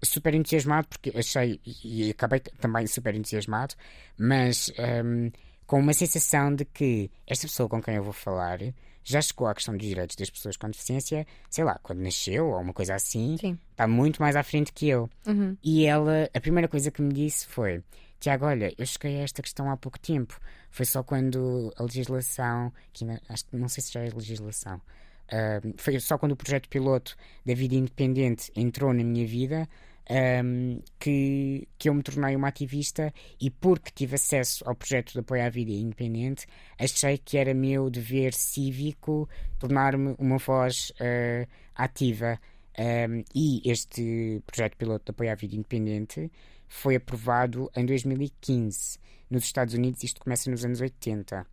super entusiasmado, porque achei, e acabei também super entusiasmado, mas um, com uma sensação de que esta pessoa com quem eu vou falar já chegou à questão dos direitos das pessoas com deficiência, sei lá, quando nasceu ou uma coisa assim, Sim. está muito mais à frente que eu. Uhum. E ela, a primeira coisa que me disse foi: Tiago, olha, eu cheguei a esta questão há pouco tempo. Foi só quando a legislação, que acho que não sei se já é legislação, ah, foi só quando o projeto piloto da vida independente entrou na minha vida. Ahm, que, que eu me tornei uma ativista e porque tive acesso ao projeto de apoio à vida independente achei que era meu dever cívico tornar-me uma voz ah, ativa um, e este projeto piloto de apoio à vida independente foi aprovado em 2015. Nos Estados Unidos isto começa nos anos 80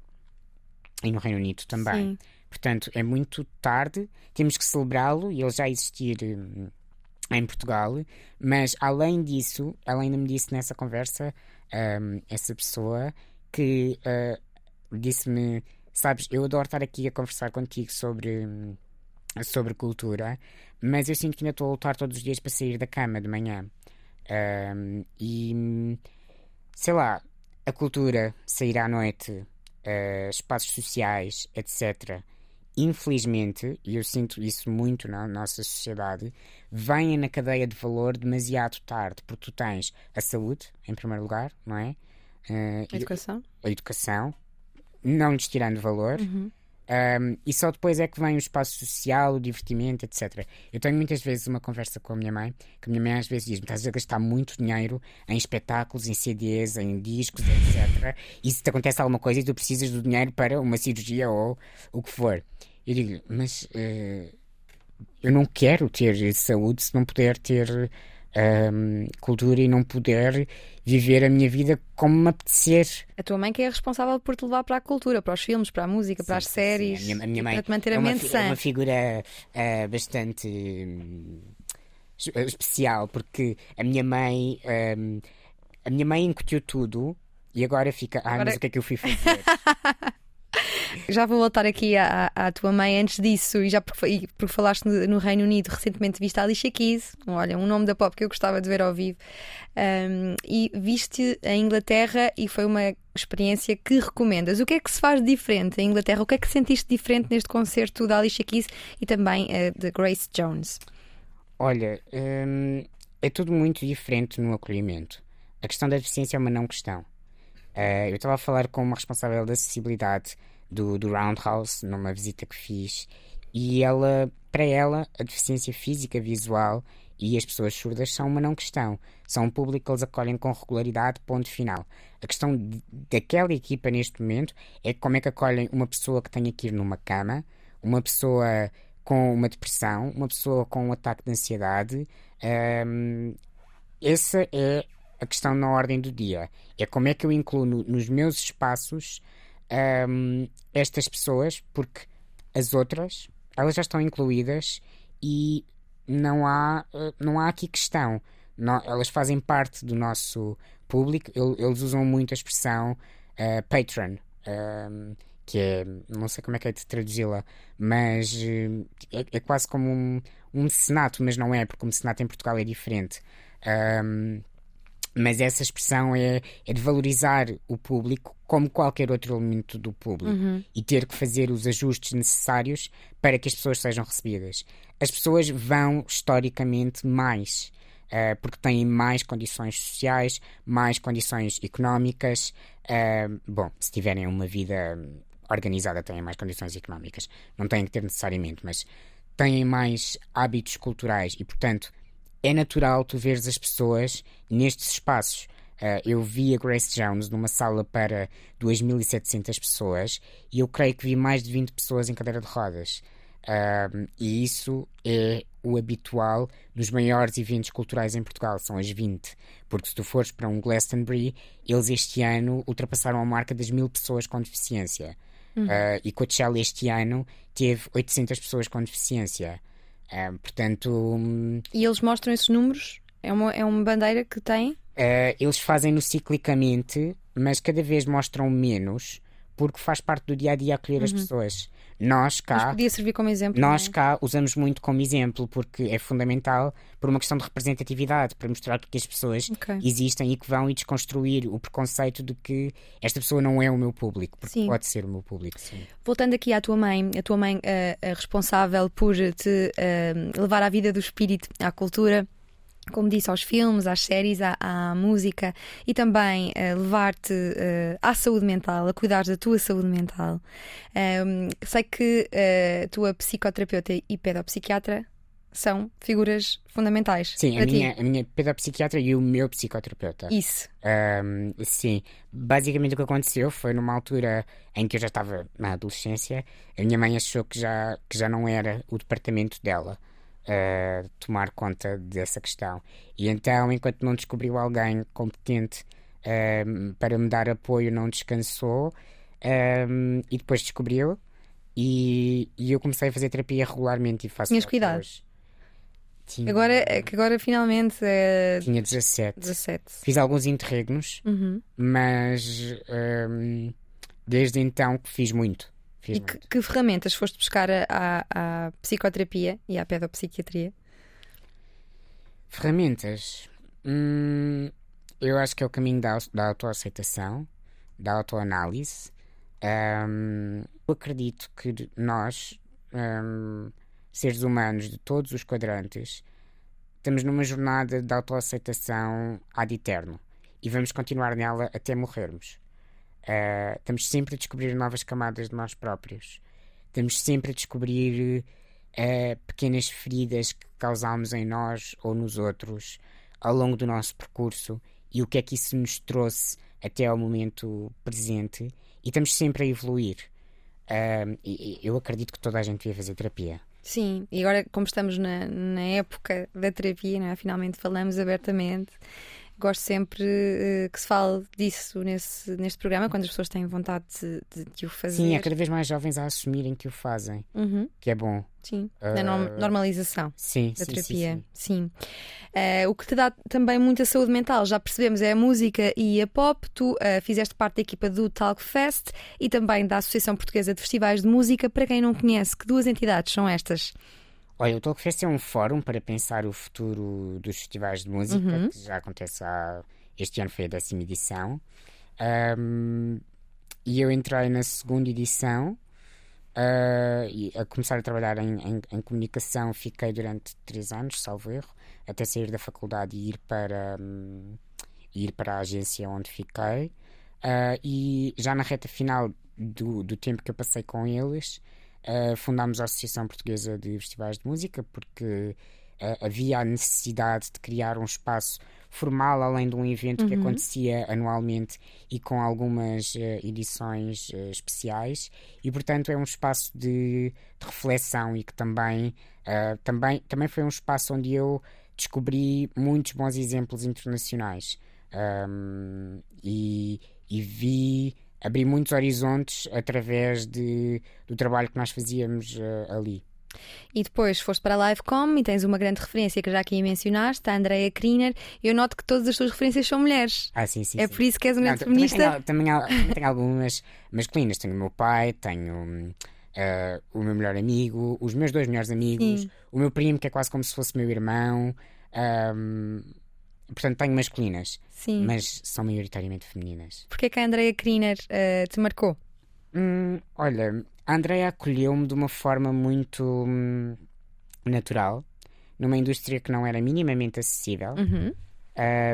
e no Reino Unido também. Sim. Portanto, é muito tarde, temos que celebrá-lo e ele já existir hum, em Portugal. Mas além disso, ela ainda me disse nessa conversa, hum, essa pessoa, que ah, disse-me: Sabes, eu adoro estar aqui a conversar contigo sobre. Sobre cultura, mas eu sinto que ainda estou a lutar todos os dias para sair da cama de manhã. Hum, e sei lá, a cultura, sair à noite, eh, espaços sociais, etc. Infelizmente, e eu sinto isso muito na nossa sociedade, vêm na cadeia de valor demasiado tarde, porque tu tens a saúde, em primeiro lugar, não é? Eh, e- Educação? a educação, não lhes tirando valor, um, e só depois é que vem o espaço social, o divertimento, etc. Eu tenho muitas vezes uma conversa com a minha mãe, que a minha mãe às vezes diz-me: estás a gastar muito dinheiro em espetáculos, em CDs, em discos, etc. E se te acontece alguma coisa e tu precisas do dinheiro para uma cirurgia ou o que for. Eu digo mas eh, eu não quero ter saúde se não puder ter ahm, cultura e não poder viver a minha vida como me apetecer. A tua mãe que é responsável por te levar para a cultura, para os filmes, para a música, para as Sim, sim, séries, sim. A minha, a minha mãe para te manter é a uma, mente fi- é sã. uma figura ah, bastante es- especial, porque a minha mãe hum, a minha mãe incutiu tudo e agora fica, ah, Agora- mas o que é que eu fui fazer? Já vou voltar aqui à, à tua mãe antes disso, e já porque, e porque falaste no, no Reino Unido, recentemente viste a Alicia Keys, olha, um nome da pop que eu gostava de ver ao vivo, Um, e viste a Inglaterra e foi uma experiência que recomendas. O que é que se faz diferente em Inglaterra? O que é que sentiste diferente neste concerto da Alicia Keys e também eh, de Grace Jones? Olha, hum, é tudo muito diferente no acolhimento. A questão da deficiência é uma não questão. Ah, eu estava a falar com uma responsável da acessibilidade do, do Roundhouse numa visita que fiz e ela, para ela, a deficiência física, visual e as pessoas surdas são uma não questão. São um público que eles acolhem com regularidade, ponto final. A questão de- daquela equipa neste momento é como é que acolhem uma pessoa que tenha que ir numa cama, uma pessoa com uma depressão, uma pessoa com um ataque de ansiedade. Ahm, essa é a questão na ordem do dia. É como é que eu incluo no- nos meus espaços ahm, estas pessoas, porque as outras, elas já estão incluídas e não há, eh, não há aqui questão. Nó- elas fazem parte do nosso público. El- Eles usam muito a expressão eh, patron, ahm, que é, não sei como é que é de traduzi-la, mas eh, é, é quase como um, um mecenato, mas não é, porque o mecenato em Portugal é diferente. Ahm, mas essa expressão é, é de valorizar o público como qualquer outro elemento do público e ter que fazer os ajustes necessários para que as pessoas sejam recebidas. As pessoas vão historicamente mais, ah, porque têm mais condições sociais, mais condições económicas. ah, bom, se tiverem uma vida organizada, têm mais condições económicas. Não têm que ter necessariamente, mas têm mais hábitos culturais e, portanto, é natural tu veres as pessoas nestes espaços. Ah, eu vi a Grace Jones numa sala para 2.700 pessoas e eu creio que vi mais de 20 pessoas em cadeira de rodas. Ah, e isso é o habitual nos maiores eventos culturais em Portugal, são as 20. Porque se tu fores para um Glastonbury, eles este ano ultrapassaram a marca das mil pessoas com deficiência. Ah, e Coachella este ano teve 800 pessoas com deficiência. Uh, portanto. Um, e eles mostram esses números? É uma, é uma bandeira que tem? Uh, eles fazem-no ciclicamente, mas cada vez mostram menos, porque faz parte do dia a dia acolher uhum. as pessoas. Nós cá. Mas podia servir como exemplo. Nós cá usamos muito como exemplo porque é fundamental por uma questão de representatividade, para mostrar que as pessoas okay. existem e que vão e desconstruir o preconceito de que esta pessoa não é o meu público, porque sim. pode ser o meu público. Sim. Voltando aqui à tua mãe, a tua mãe uh, responsável por te uh, levar à vida do espírito, à cultura como disse, aos filmes, às séries, à, à música e também uh, levar-te uh, à saúde mental, a cuidar da tua saúde mental. Um, sei que a uh, tua psicoterapeuta e pedopsiquiatra são figuras fundamentais. Sim, a minha, a minha pedopsiquiatra e o meu psicoterapeuta. Isso. Um, sim, basicamente o que aconteceu foi numa altura em que eu já estava na adolescência, a minha mãe achou que já, que já não era o departamento dela uh, tomar conta dessa questão. E então, enquanto não descobriu alguém competente uh, para me dar apoio, não descansou uh, e depois descobriu. E, e, eu comecei a fazer terapia regularmente e faço. Tinhas cuidado? Tinha... Agora, é que agora finalmente. É... Tinha 17. 17. Fiz alguns interregnos, uhum. mas um, desde então que fiz muito. Fiz e que, que, ferramentas foste buscar à, à psicoterapia e à pedopsiquiatria? Ferramentas? Hum, eu acho que é o caminho da, da autoaceitação, da autoanálise. Um, eu acredito que nós, um, seres humanos de todos os quadrantes, estamos numa jornada de autoaceitação ad eterno e vamos continuar nela até morrermos. Uh, estamos sempre a descobrir novas camadas de nós próprios. Estamos sempre a descobrir uh, pequenas feridas que causámos em nós ou nos outros ao longo do nosso percurso e o que é que isso nos trouxe até ao momento presente. E estamos sempre a evoluir. Uh, eu acredito que toda a gente devia fazer terapia. Sim, e agora, como estamos na, na época da terapia, é? finalmente falamos abertamente gosto sempre uh, que se fale disso nesse, neste programa, quando as pessoas têm vontade de, de, de o fazer. Sim, há cada vez mais jovens a assumirem que o fazem, uhum. que é bom. Sim, uh, na normalização sim, da sim, terapia. Sim, sim. Uh, o que te dá também muita saúde mental, já percebemos, é a música e a pop. Tu uh, fizeste parte da equipa do Talk Fest e também da Associação Portuguesa de Festivais de Música. Para quem não conhece, que duas entidades são estas? Olha, o Talkfest é um fórum para pensar o futuro dos festivais de música, uhum. que já acontece há. Este ano foi a décima edição. Um, e eu entrei na segunda edição. Uh, e a começar a trabalhar em, em, em, comunicação, fiquei durante três anos, salvo erro, até sair da faculdade e ir para, um, ir para a agência onde fiquei. Uh, e já na reta final do, do tempo que eu passei com eles, uh, fundámos a Associação Portuguesa de Festivais de Música porque uh, havia a necessidade de criar um espaço formal além de um evento uhum. que acontecia anualmente e com algumas uh, edições uh, especiais e portanto é um espaço de, de reflexão e que também, uh, também também foi um espaço onde eu descobri muitos bons exemplos internacionais um, e, e vi abri muitos horizontes através de, do trabalho que nós fazíamos uh, ali. E depois foste para a Livecom e tens uma grande referência que já aqui mencionaste, a Andrea Kriner. Eu noto que todas as tuas referências são mulheres. Ah, sim, sim. É sim. por isso que és uma grande feminista. Também, tenho, também tenho algumas masculinas. Tenho o meu pai, tenho uh, o meu melhor amigo, os meus dois melhores amigos, sim. o meu primo, que é quase como se fosse meu irmão. Um, portanto, tenho masculinas. Sim. Mas são maioritariamente femininas. Porquê que a Andrea Kriner uh, te marcou? Hum, olha, a Andrea acolheu-me de uma forma muito hum, natural, numa indústria que não era minimamente acessível, uhum.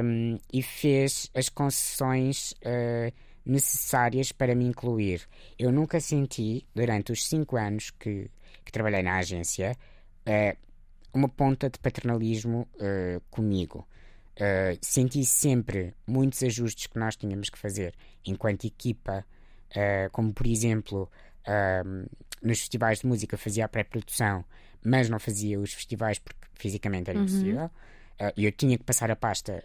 um, e fez as concessões uh, necessárias para me incluir. Eu nunca senti, durante os cinco anos que, que trabalhei na agência, uh, uma ponta de paternalismo comigo. Uh, senti sempre muitos ajustes que nós tínhamos que fazer enquanto equipa, uh, como por exemplo, uh, nos festivais de música fazia a pré-produção, mas não fazia os festivais porque fisicamente era uhum. impossível. E eu tinha que passar a pasta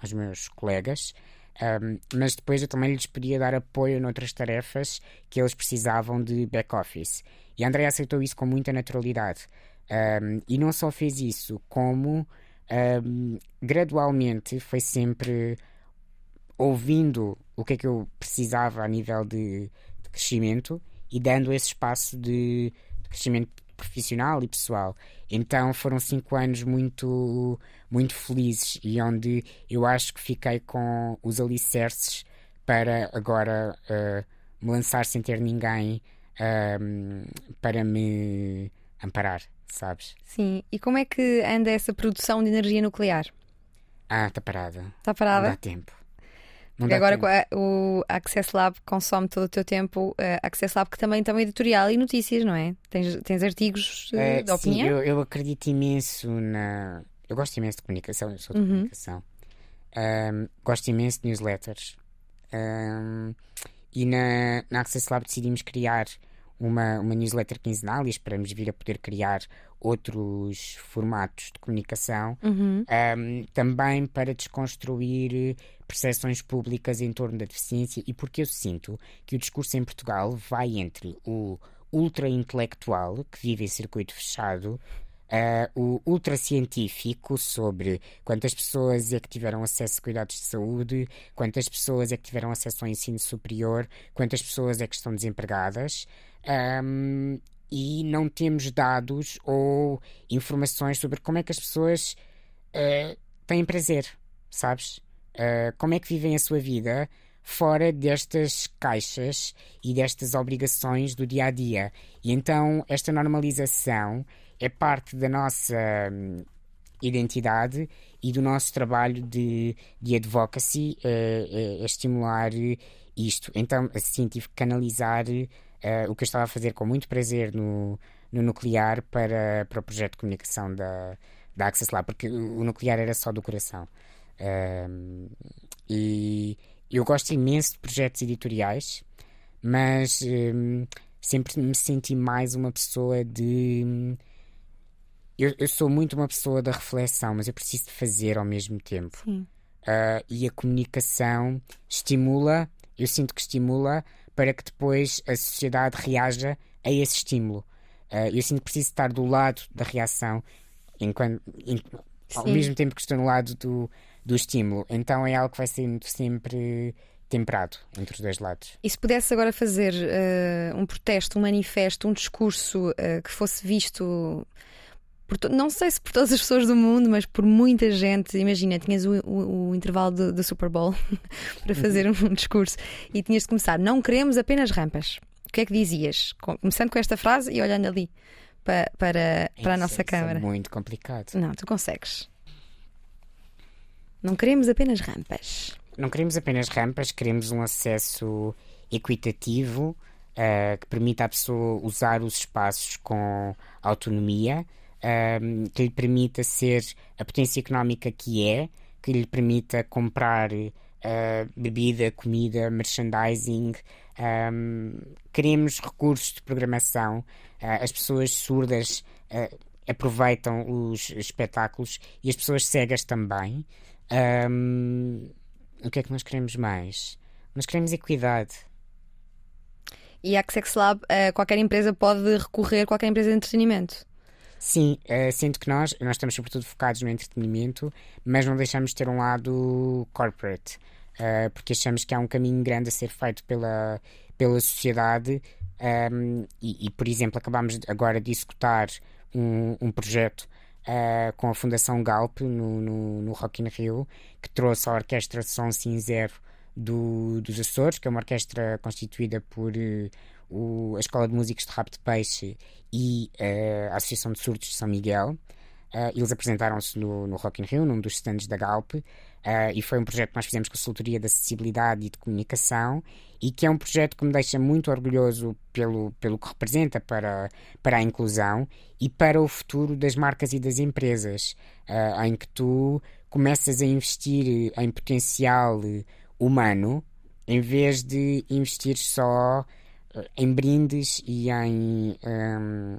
aos meus colegas. Um, mas depois eu também lhes podia dar apoio noutras tarefas que eles precisavam de back-office. E a Andrea aceitou isso com muita naturalidade. Um, e não só fez isso, como um, gradualmente foi sempre ouvindo o que é que eu precisava a nível de, de crescimento e dando esse espaço de, de, crescimento profissional e pessoal. Então foram cinco anos muito, muito felizes e onde eu acho que fiquei com os alicerces para agora uh, me lançar sem ter ninguém para me amparar, sabes? Sim, e como é que anda essa produção de energia nuclear? Ah, está parada. Está parada? Não dá tempo. Não Porque agora tempo. o Access Lab consome todo o teu tempo. Uh, Access Lab que também tem editorial e notícias, não é? Tens, tens artigos uh, de opinião? Sim, eu, eu, acredito imenso na. Eu gosto imenso de comunicação, eu sou de uhum. comunicação. Um, gosto imenso de newsletters. Um, e na, na Access Lab decidimos criar uma, uma newsletter quinzenal e esperamos vir a poder criar outros formatos de comunicação, uhum. um, também para desconstruir percepções públicas em torno da deficiência e porque eu sinto que o discurso em Portugal vai entre o ultra-intelectual, que vive em circuito fechado, Uh, o ultracientífico sobre quantas pessoas é que tiveram acesso a cuidados de saúde, quantas pessoas é que tiveram acesso ao ensino superior, quantas pessoas é que estão desempregadas. Um, e não temos dados ou informações sobre como é que as pessoas uh, têm prazer, sabes? Uh, como é que vivem a sua vida fora destas caixas e destas obrigações do dia a dia. E então esta normalização é parte da nossa hum, identidade e do nosso trabalho de, de advocacy a estimular isto. Então, assim, tive que canalizar uh, o que eu estava a fazer com muito prazer no, no nuclear para, para o projeto de comunicação da, da Access Lab, porque o, o nuclear era só do coração. Uh, e eu gosto imenso de projetos editoriais, mas um, sempre me senti mais uma pessoa de. Eu, eu, sou muito uma pessoa da reflexão, mas eu preciso de fazer ao mesmo tempo. Uh, e a comunicação estimula, eu sinto que estimula para que depois a sociedade reaja a esse estímulo. Uh, eu sinto que preciso estar do lado da reação, enquanto, em, ao mesmo tempo que estou no lado do, do estímulo. Então é algo que vai sendo sempre temperado entre os dois lados. E se pudesse agora fazer uh, um protesto, um manifesto, um discurso uh, que fosse visto não sei se por todas as pessoas do mundo, mas por muita gente. Imagina, tinhas o, o, o intervalo do, do, Super Bowl para fazer um, um discurso e tinhas de começar: Não queremos apenas rampas. O que é que dizias? Começando com esta frase e olhando ali para, para, para a nossa é câmara. É muito complicado. Não, tu consegues. Não queremos apenas rampas. Não queremos apenas rampas, queremos um acesso equitativo uh, que permita à pessoa usar os espaços com autonomia um, que lhe permita ser a potência económica que é, que lhe permita comprar uh, bebida, comida, merchandising. Um, queremos recursos de programação. Uh, as pessoas surdas uh, aproveitam os espetáculos e as pessoas cegas também. Um, o que é que nós queremos mais? Nós queremos equidade. E a Access Lab, qualquer empresa pode recorrer, qualquer empresa de entretenimento. Sim, uh, sinto que nós, nós estamos sobretudo focados no entretenimento, mas não deixamos de ter um lado corporate, uh, porque achamos que há um caminho grande a ser feito pela, pela sociedade um, ehm, e, e, por exemplo, acabamos agora de executar um, um projeto uh, com a Fundação Galp no, no, no Rock in Rio, que trouxe a Orquestra Som Cinzero do, dos Açores, que é uma orquestra constituída por o, a Escola de Músicos de Rap de Peixe e uh, a Associação de Surdos de São Miguel. Uh, eles apresentaram-se no, no Rock in Rio, num dos stands da Galp, uh, e foi um projeto que nós fizemos com a Consultoria de Acessibilidade e de Comunicação, e que é um projeto que me deixa muito orgulhoso pelo, pelo que representa para, para a inclusão e para o futuro das marcas e das empresas, uh, em que tu começas a investir em potencial humano, em vez de investir só em brindes e em um,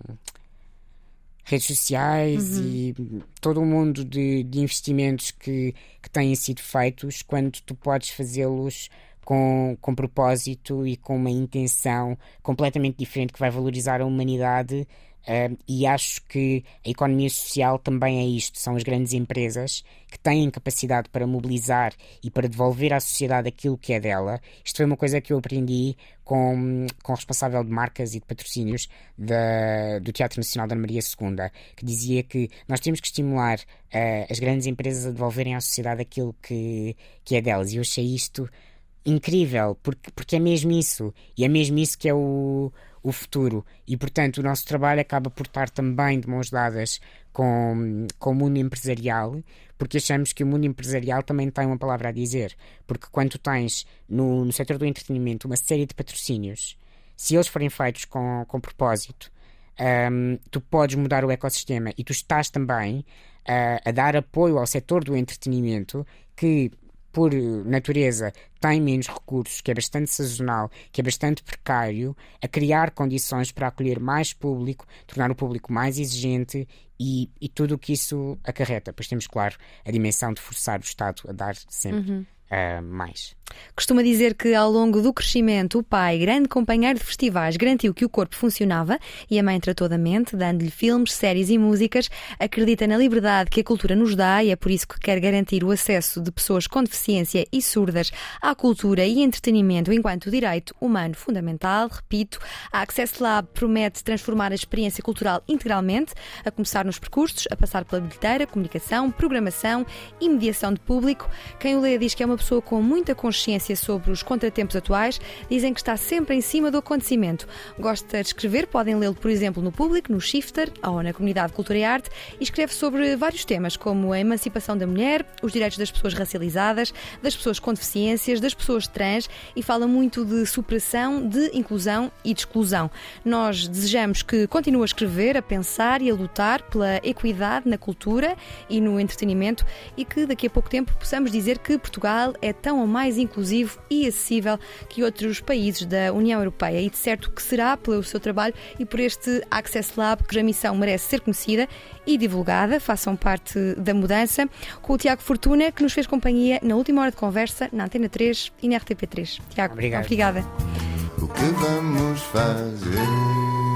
redes sociais uhum. e todo o mundo de, de investimentos que, que têm sido feitos quando tu podes fazê-los com, com propósito e com uma intenção completamente diferente que vai valorizar a humanidade Uh, e acho que a economia social também é isto: são as grandes empresas que têm capacidade para mobilizar e para devolver à sociedade aquilo que é dela. Isto foi uma coisa que eu aprendi com, com o responsável de marcas e de patrocínios da, do Teatro Nacional da Maria II, que dizia que nós temos que estimular uh, as grandes empresas a devolverem à sociedade aquilo que, que é delas. E eu achei isto incrível, porque, porque é mesmo isso. E é mesmo isso que é o o futuro. E, portanto, o nosso trabalho acaba por estar também de mãos dadas com, com o mundo empresarial, porque achamos que o mundo empresarial também tem uma palavra a dizer. Porque quando tens no, no setor do entretenimento uma série de patrocínios, se eles forem feitos com, com propósito, um, tu podes mudar o ecossistema e tu estás também uh, a dar apoio ao setor do entretenimento que por natureza, tem menos recursos, que é bastante sazonal, que é bastante precário, a criar condições para acolher mais público, tornar o público mais exigente e, e tudo o que isso acarreta. Pois temos, claro, a dimensão de forçar o Estado a dar sempre. Uhum uh, mais. Costuma dizer que ao longo do crescimento, o pai, grande companheiro de festivais, garantiu que o corpo funcionava e a mãe tratou da mente, dando-lhe filmes, séries e músicas. Acredita na liberdade que a cultura nos dá e é por isso que quer garantir o acesso de pessoas com deficiência e surdas à cultura e entretenimento enquanto direito humano fundamental. Repito, a Access Lab promete transformar a experiência cultural integralmente, a começar nos percursos, a passar pela bilheteira, comunicação, programação e mediação de público. Quem o lê diz que é uma pessoa com muita consciência sobre os contratempos atuais, dizem que está sempre em cima do acontecimento. Gosta de escrever, podem lê-lo, por exemplo, no Público, no Shifter ou na Comunidade de Cultura e Arte, e escreve sobre vários temas, como a emancipação da mulher, os direitos das pessoas racializadas, das pessoas com deficiências, das pessoas trans, e fala muito de superação, de inclusão e de exclusão. Nós desejamos que continue a escrever, a pensar e a lutar pela equidade na cultura e no entretenimento e que daqui a pouco tempo possamos dizer que Portugal é tão ou mais inclusivo e acessível que outros países da União Europeia. E de certo que será pelo seu trabalho e por este Access Lab que a missão merece ser conhecida e divulgada. Façam parte da mudança. Com o Tiago Fortuna, que nos fez companhia na última hora de conversa na Antena 3 e na RTP3. Tiago, Obrigado. obrigada. O que vamos fazer?